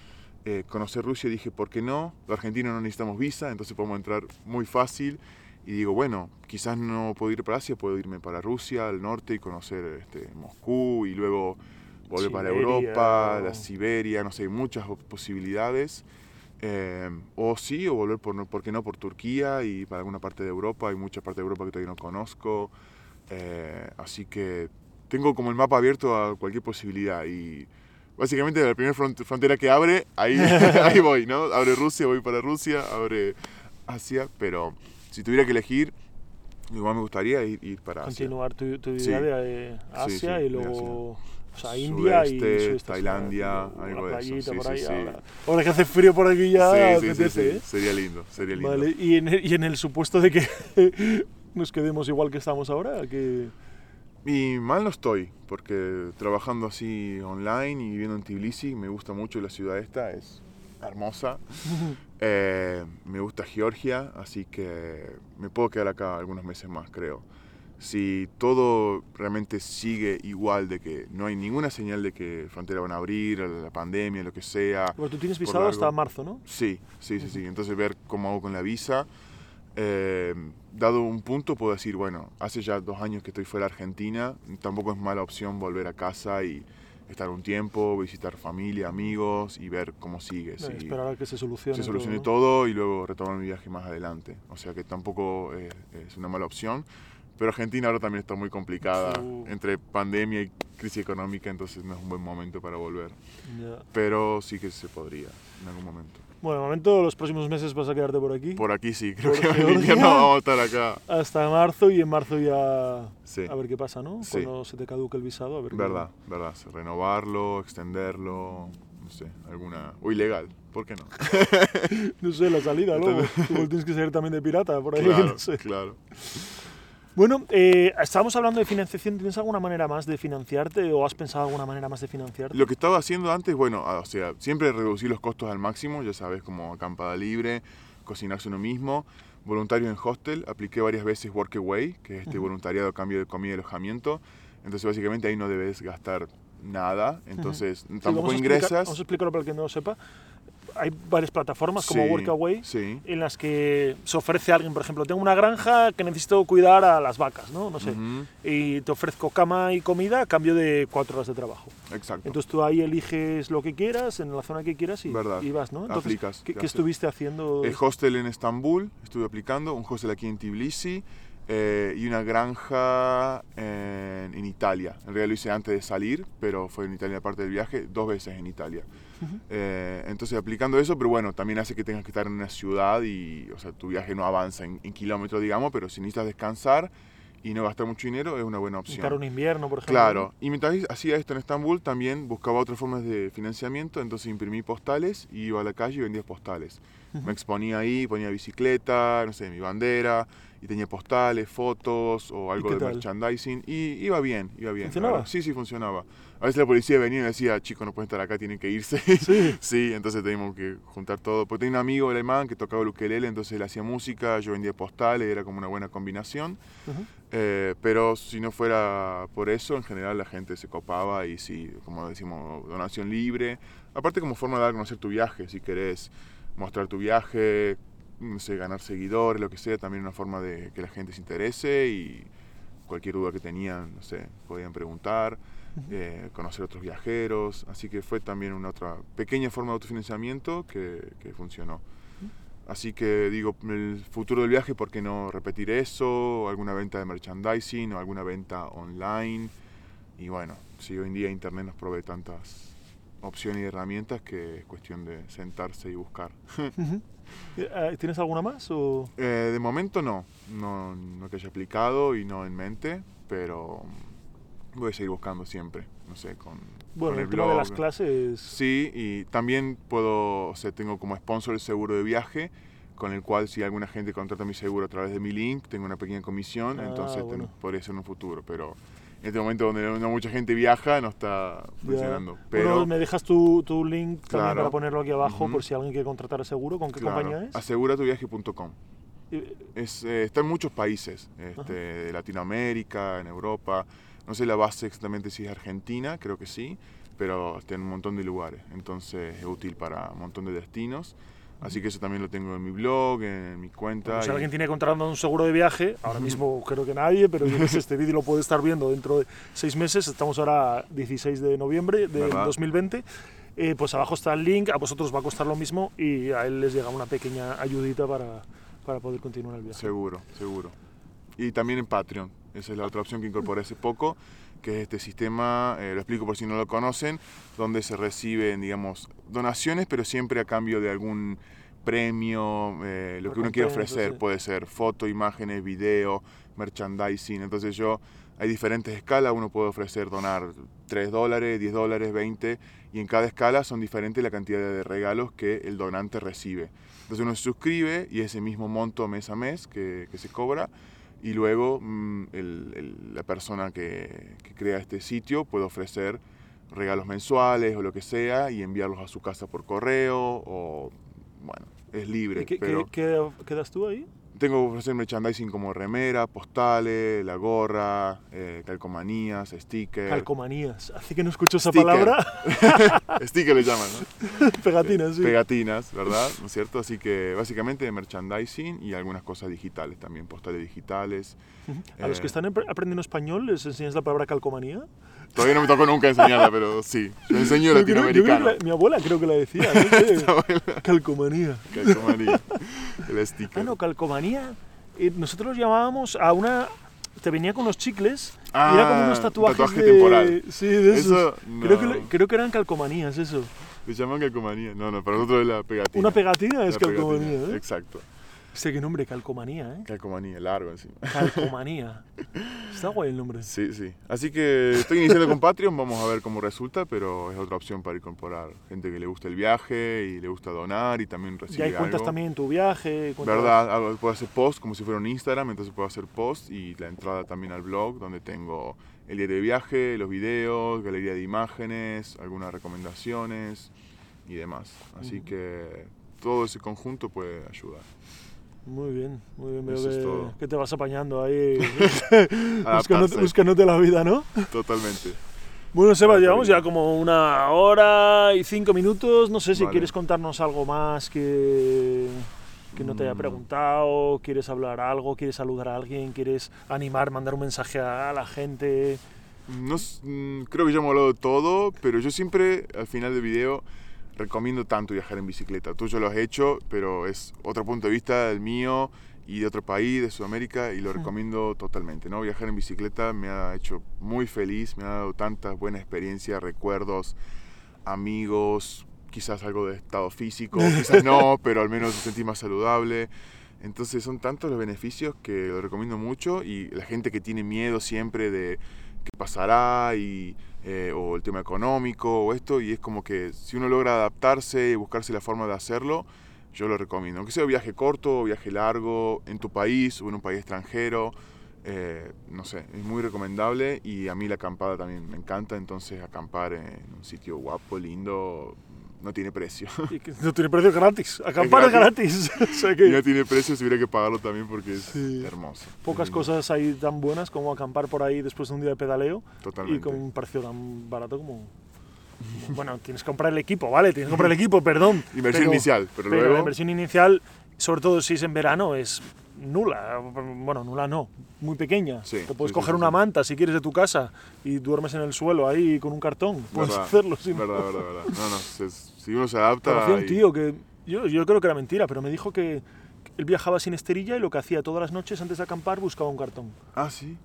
Eh, conocer Rusia dije, ¿por qué no? Los argentinos no necesitamos visa, entonces podemos entrar muy fácil. Y digo, bueno, quizás no puedo ir para Asia, puedo irme para Rusia, al norte y conocer este, Moscú y luego volver para Siberia, Europa, o- la Siberia, no sé, hay muchas posibilidades. Eh, o sí, o volver, por, ¿por qué no?, por Turquía y para alguna parte de Europa. Hay mucha parte de Europa que todavía no conozco. Eh, así que tengo como el mapa abierto a cualquier posibilidad y básicamente la primera front- frontera que abre, ahí, ahí voy, ¿no? Abre Rusia, voy para Rusia, abre Asia, pero si tuviera que elegir, igual me gustaría ir, ir para Asia. Continuar tu, tu Sí. idea de eh, Sí, Asia sí, y luego o sea, India y Sudeste, sudeste Tailandia, asiático, algo de eso, sí, por sí, ahí. sí. Ahora, ahora que hace frío por aquí ya, Sí, sí, sí, apetece, sí, ¿eh? sería lindo, sería lindo. Vale, y en, el, y en el supuesto de que nos quedemos igual que estamos ahora, que Y mal no estoy, porque trabajando así online y viviendo en Tbilisi, me gusta mucho la ciudad esta, es hermosa. Eh, me gusta Georgia, así que me puedo quedar acá algunos meses más, creo. Si todo realmente sigue igual, de que no hay ninguna señal de que frontera van a abrir, la pandemia, lo que sea. bueno, tú tienes visado hasta marzo, ¿no? Sí, sí, sí, sí. Entonces ver cómo hago con la visa. Eh, dado un punto, puedo decir, bueno, hace ya dos años que estoy fuera de Argentina, tampoco es mala opción volver a casa y estar un tiempo, visitar familia, amigos y ver cómo sigue. si Esperar a que se solucione. se solucione ¿no? todo, y luego retomar mi viaje más adelante. O sea que tampoco es, es una mala opción. Pero Argentina ahora también está muy complicada Uh. entre pandemia y crisis económica, entonces no es un buen momento para volver. Pero sí que se podría en algún momento. Bueno, de momento, los próximos meses vas a quedarte por aquí. Por aquí sí, creo Por que en invierno vamos a estar acá. Hasta marzo y en marzo ya Sí, a ver qué pasa, ¿no? Sí. Cuando se te caduque el visado, a ver qué- verdad, verdad. Renovarlo, extenderlo, no sé, alguna... O ilegal, ¿por qué no? No sé, la salida. Entonces- Igual tienes que ser también de pirata por ahí, Claro, no sé. claro. Bueno, eh, estábamos hablando de financiación. ¿Tienes alguna manera más de financiarte o has pensado alguna manera más de financiarte? Lo que estaba haciendo antes, bueno, ah, o sea, siempre reducir los costos al máximo, ya sabes, como acampada libre, cocinarse uno mismo, voluntario en hostel, apliqué varias veces Workaway, que es este Ujú. voluntariado a cambio de comida y alojamiento, entonces básicamente ahí no debes gastar nada, entonces Sí, tampoco vamos a explicar- ingresas. Vamos a explicarlo para el que no lo sepa. Hay varias plataformas como Sí, Workaway Sí. en las que se ofrece a alguien, por ejemplo, tengo una granja que necesito cuidar a las vacas, ¿no? No sé. Ujú, Y te ofrezco cama y comida a cambio de cuatro horas de trabajo. Exacto. Entonces tú ahí eliges lo que quieras, en la zona que quieras y, Verdad. y vas, ¿no? Entonces, Aplicas, ¿qué, qué estuviste haciendo? El hostel en Estambul, estuve aplicando, un hostel aquí en Tbilisi eh, y una granja en, en Italia. En realidad lo hice antes de salir, pero fue en Italia parte del viaje, dos veces en Italia. Ujú. Eh, entonces aplicando eso, pero bueno, también hace que tengas que estar en una ciudad y, o sea, tu viaje no avanza en, en kilómetros, digamos, pero si necesitas descansar y no gastar mucho dinero, es una buena opción. Visitar un invierno, por ejemplo. Claro, y mientras hacía esto en Estambul, también buscaba otras formas de financiamiento, entonces imprimí postales y iba a la calle y vendía postales. Ujú. Me exponía ahí, ponía bicicleta, no sé, mi bandera, y tenía postales, fotos o algo de tal? merchandising, y iba bien, iba bien. ¿Funcionaba? Sí, sí, funcionaba. A veces la policía venía y me decía, chicos, no pueden estar acá, tienen que irse. Sí. Sí, entonces teníamos que juntar todo. Porque tenía un amigo alemán que tocaba el ukelele, entonces él hacía música, yo vendía postales, era como una buena combinación. Ujú. Eh, pero si no fuera por eso, en general la gente se copaba y sí, como decimos, donación libre. Aparte como forma de dar a conocer tu viaje, si querés mostrar tu viaje, no sé, ganar seguidores, lo que sea, también una forma de que la gente se interese y cualquier duda que tenían, no sé, podían preguntar, eh, conocer otros viajeros. Así que fue también una otra pequeña forma de autofinanciamiento que, que funcionó. Así que digo, el futuro del viaje, ¿por qué no repetir eso? Alguna venta de merchandising o alguna venta online. Y bueno, si hoy en día Internet nos provee tantas opciones y herramientas que es cuestión de sentarse y buscar. Ujú. Eh, ¿Tienes alguna más? O... Eh, de momento no, no, no que haya aplicado y no en mente, pero voy a seguir buscando siempre, no sé, con, Bueno, con el tema de las blog. clases. Sí, y también puedo, o sea, tengo como sponsor el seguro de viaje, con el cual si alguna gente contrata mi seguro a través de mi link, tengo una pequeña comisión, Ah, entonces ten- bueno. podría ser en un futuro, pero en este momento donde no, mucha gente viaja, no está funcionando. Ya. Pero Bueno, me dejas tu, tu link también Claro. para ponerlo aquí abajo Ujú. por si alguien quiere contratar a seguro. ¿Con qué claro, compañía es? aseguratuviaje.com. Es, eh, está en muchos países, este, de Latinoamérica, en Europa. No sé la base exactamente si es Argentina, creo que sí, pero está en un montón de lugares. Entonces es útil para un montón de destinos. Así que eso también lo tengo en mi blog, en mi cuenta. Si y- alguien tiene contratado un seguro de viaje, ahora mismo creo que nadie, pero yo qué sé, este vídeo lo puede estar viendo dentro de seis meses. Estamos ahora a 16 de noviembre de ¿Verdad? 2020. Eh, pues abajo está el link, a vosotros va a costar lo mismo y a él les llega una pequeña ayudita para, para poder continuar el viaje. Seguro, seguro. Y también en Patreon. Esa es la otra opción que incorporé hace poco, que es este sistema, eh, lo explico por si no lo conocen, donde se reciben, digamos, donaciones, pero siempre a cambio de algún premio, eh, lo que uno quiere ofrecer. Puede ser foto, imágenes, video, merchandising. Entonces yo, hay diferentes escalas, uno puede ofrecer donar 3 dólares, 10 dólares, 20, y en cada escala son diferentes la cantidad de regalos que el donante recibe. Entonces uno se suscribe y ese mismo monto mes a mes que, que se cobra y luego mm, el- el- la persona que, que crea este sitio puede ofrecer regalos mensuales o lo que sea y enviarlos a su casa por correo o bueno, es libre. ¿Y qué, pero qué- qué- qué das tú ahí? Tengo que ofrecer merchandising como remera, postales, la gorra, eh, calcomanías, stickers. Calcomanías. Hace que no escucho esa Sticker. palabra. sticker le llaman, ¿no? Pegatinas, sí. Pegatinas, ¿verdad? ¿No es cierto? Así que básicamente merchandising y algunas cosas digitales también, postales digitales. A los Eh, que están empre- aprendiendo español, ¿les enseñas la palabra calcomanía? Todavía no me tocó nunca enseñarla, pero sí. Yo enseño Yo creo- yo creo que latinoamericano. la- mi abuela creo que la decía. no sé. calcomanía. Calcomanía. El sticker. Ah, no, calcomanía. eh, nosotros llamábamos a una. Te venía con los chicles y Ah, era como unos un tatuajes tatuaje de, temporal. Sí, de esos. Eso, creo, que, no. creo que eran calcomanías, eso. Le llaman calcomanía. No, no, para nosotros es la pegatina. Una pegatina es La pegatina, calcomanía, ¿eh? Exacto. Sé qué nombre, calcomanía, ¿eh? Calcomanía, largo encima. Calcomanía. Está guay el nombre. Sí, sí. Así que estoy iniciando con Patreon, vamos a ver cómo resulta, pero es otra opción para incorporar gente que le gusta el viaje y le gusta donar y también Y recibir ahí cuentas algo. también tu viaje. ¿Verdad? Puedo hacer post como si fuera un Instagram, entonces puedo hacer post y la entrada también al blog donde tengo el diario de viaje, los videos, galería de imágenes, algunas recomendaciones y demás. Así que todo ese conjunto puede ayudar. Muy bien, muy bien. Veo que, que te vas apañando ahí. buscándote, buscándote la vida, ¿no? Totalmente. Bueno, Seba, llevamos ya como una hora y cinco minutos. No sé si Vale. quieres contarnos algo más que, que no te haya Mm. preguntado, quieres hablar algo, quieres saludar a alguien, quieres animar, mandar un mensaje a la gente. No, mm, creo que ya hemos hablado de todo, pero yo siempre al final del video recomiendo tanto viajar en bicicleta. Tú ya lo has hecho, pero es otro punto de vista del mío y de otro país, de Sudamérica, y lo Mm. recomiendo totalmente. ¿no? Viajar en bicicleta me ha hecho muy feliz, me ha dado tantas buenas experiencias, recuerdos, amigos, quizás algo de estado físico, quizás no, pero al menos me sentí más saludable. Entonces son tantos los beneficios que lo recomiendo mucho y la gente que tiene miedo siempre de qué pasará y, eh, o el tema económico o esto y es como que si uno logra adaptarse y buscarse la forma de hacerlo, yo lo recomiendo. Aunque sea viaje corto viaje largo en tu país o en un país extranjero, eh, no sé, es muy recomendable y a mí la acampada también me encanta, entonces acampar en un sitio guapo, lindo, no tiene precio. Y que no tiene precio gratis. Acampar es gratis. o sea y que no tiene precio si hubiera que pagarlo también porque es Sí. hermoso. pocas Es cosas hay tan buenas como acampar por ahí después de un día de pedaleo Totalmente. y con un precio tan barato como... Bueno, tienes que comprar el equipo, ¿vale? Tienes que comprar el equipo, perdón. Inversión pero- inicial, pero, Pero la inversión inicial, sobre todo si es en verano, es nula. Bueno, nula no, muy pequeña. Sí, Te puedes sí, coger sí, una manta si quieres de tu casa y duermes en el suelo ahí con un cartón. Puedes Verdad, hacerlo sin verdad, verdad, verdad. No, no, se- si uno se adapta... Conocí un tío que yo, yo creo que era mentira, pero me dijo que él viajaba sin esterilla y lo que hacía todas las noches antes de acampar buscaba un cartón. Ah, sí.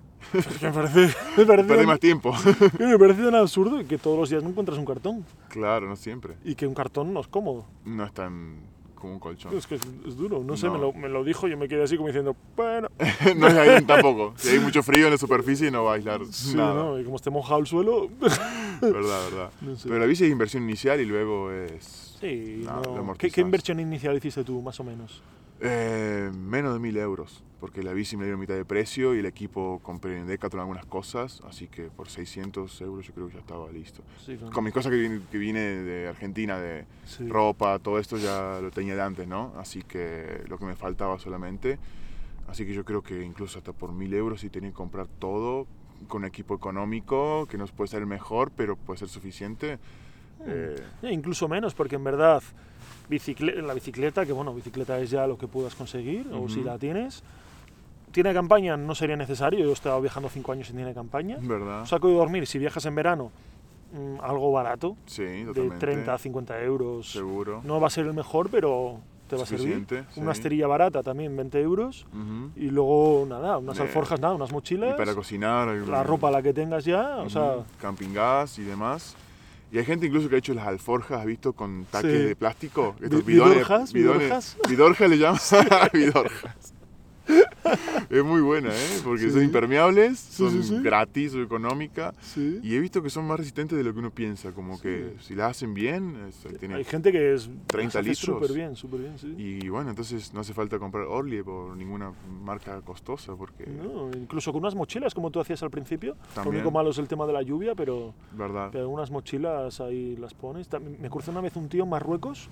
me parece, me parece, Perdí más tiempo. me parece tan absurdo que todos los días no encuentras un cartón claro, no siempre. y que un cartón no es cómodo. No es tan como un colchón. Es que es, es duro, no sé, No. Me, lo, me lo dijo y yo me quedé así como diciendo, bueno, no es ahí tampoco. Si hay mucho frío en la superficie no va a aislar sí, nada. ¿no? Y como esté mojado el suelo, Verdad, verdad. no sé. Pero la bici es inversión inicial y luego es... Sí, no. ¿Qué, qué inversión inicial hiciste tú, más o menos? Eh, menos de 1000 euros, porque la bici me dio mitad de precio y el equipo compré en Decathlon algunas cosas, así que por 600 euros yo creo que ya estaba listo. Sí, con- Con mis cosas que vine, que vine de Argentina, de sí. ropa, todo esto ya lo tenía de antes, ¿no? Así que lo que me faltaba solamente. Así que yo creo que incluso hasta por 1000 euros si tenía que comprar todo con equipo económico, que no puede ser el mejor, pero puede ser suficiente. eh, Eh, incluso menos, porque en verdad la bicicleta, que bueno, bicicleta es ya lo que puedas conseguir, o si la tienes. ¿Tiene campaña? No sería necesario, yo he estado viajando cinco años sin tiene campaña. ¿Verdad? Saco de dormir, si viajas en verano, mm, algo barato, sí, de totalmente. 30 a 50 euros. Seguro. No va a ser el mejor, pero te va a servir. Suficiente, Una sí. esterilla barata también, 20 euros. Y luego, nada, unas De- alforjas, nada, unas Y mochilas. para cocinar. La ropa, la que tengas ya, o ujú, sea, Camping gas y demás. Y hay gente incluso que ha hecho las alforjas, ¿has visto? Con taques Sí. de plástico. Estos bidones- vidorjas, bidones- vidorjas. Vidorjas le llaman. vidorjas. es muy buena, ¿eh? Porque Sí. son impermeables, son sí, sí. gratis, son económicas. sí. Y he visto que son más resistentes de lo que uno piensa. Como que si las hacen bien, es- tiene- Hay gente que es 30 las hace litros. Súper bien, súper bien, sí. Y bueno, entonces no hace falta comprar Orly por ninguna marca costosa. Porque, No, incluso con unas mochilas, como tú hacías al principio. Lo También. único malo es el tema de la lluvia, pero, ¿verdad? pero unas mochilas ahí las pones. También me cruzó una vez un tío en Marruecos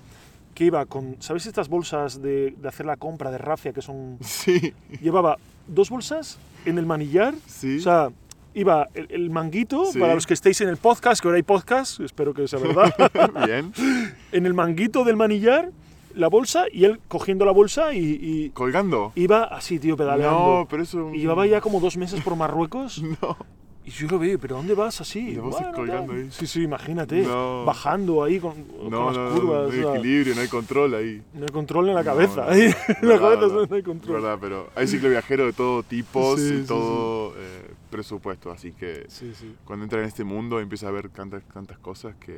que iba con, ¿sabéis estas bolsas de, de hacer la compra de rafia que son... Sí, Llevaba dos bolsas en el manillar, sí. o sea, iba el, el manguito, Sí. para los que estéis en el podcast, que ahora hay podcast, espero que sea verdad, bien. en el manguito del manillar, la bolsa, y él cogiendo la bolsa y, y ¿Colgando? iba así, tío, pedaleando. No, pero eso... Y llevaba ya como dos meses por Marruecos No. Y yo lo veo, pero ¿dónde vas así? Y la bolsa colgando ahí. Sí, sí, imagínate. No. Bajando ahí con, con No, las no, curvas. no hay o sea, equilibrio, no hay control ahí. no hay control en la cabeza. ahí, en la cabeza no hay control. Verdad, pero hay cicloviajeros de todo tipo Sí, y sí, todo eh, presupuesto, así que Sí, sí. cuando entras en este mundo empiezas a ver tantas, tantas cosas que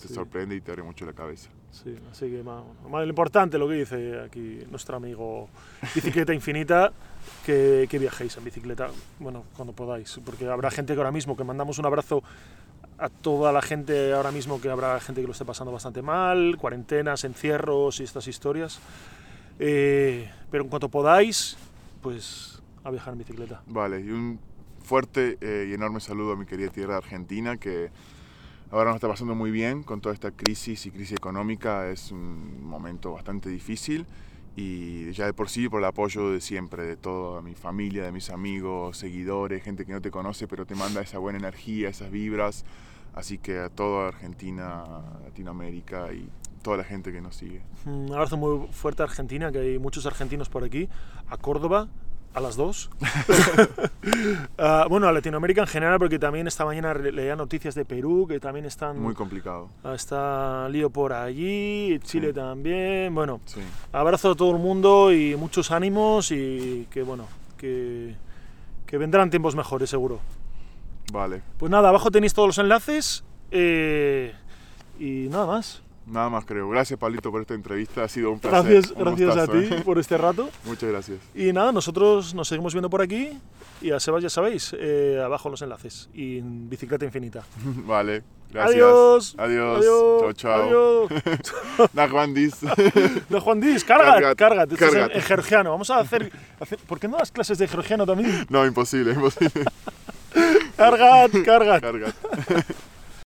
te Sí. sorprende y te abre mucho la cabeza. Sí, así que ma- lo importante lo que dice aquí nuestro amigo Bicicleta Infinita, que, que viajéis en bicicleta, bueno, cuando podáis, porque habrá gente que ahora mismo, que mandamos un abrazo a toda la gente ahora mismo, que habrá gente que lo esté pasando bastante mal, cuarentenas, encierros y estas historias, Eh, pero en cuanto podáis, pues a viajar en bicicleta. Vale, y un fuerte eh, y enorme saludo a mi querida tierra argentina que ahora nos está pasando muy bien con toda esta crisis y crisis económica. Es un momento bastante difícil y ya de por sí por el apoyo de siempre, de toda mi familia, de mis amigos, seguidores, gente que no te conoce pero te manda esa buena energía, esas vibras. Así que a toda Argentina, Latinoamérica y toda la gente que nos sigue. Un abrazo muy fuerte a Argentina, que hay muchos argentinos por aquí, a Córdoba, a las dos. Ah, bueno, a Latinoamérica en general, porque también esta mañana leía noticias de Perú, que también están... Muy complicado. ah, Está lío por allí, Chile Sí. también. Bueno, Sí. abrazo a todo el mundo y muchos ánimos y que, bueno, que, que vendrán tiempos mejores, seguro. Vale. Pues nada, abajo tenéis todos los enlaces eh, y nada más. Nada más creo. Gracias, Pablito, por esta entrevista. Ha sido un placer. Gracias, Un gracias a gustazo, ti ¿eh? por este rato. Muchas gracias. Y nada, nosotros nos seguimos viendo por aquí y a Sebas ya sabéis, eh, abajo los enlaces y en Bicicleta Infinita. Vale. Gracias. Adiós. Adiós. Adiós. Chao, chao. Adiós. Na Juan Dis. No, Juan Dis, carga, carga. Es georgiano. Vamos a hacer, hacer- ¿Por qué no das clases de georgiano también? No, imposible, imposible. Cargat, cargat. Carga.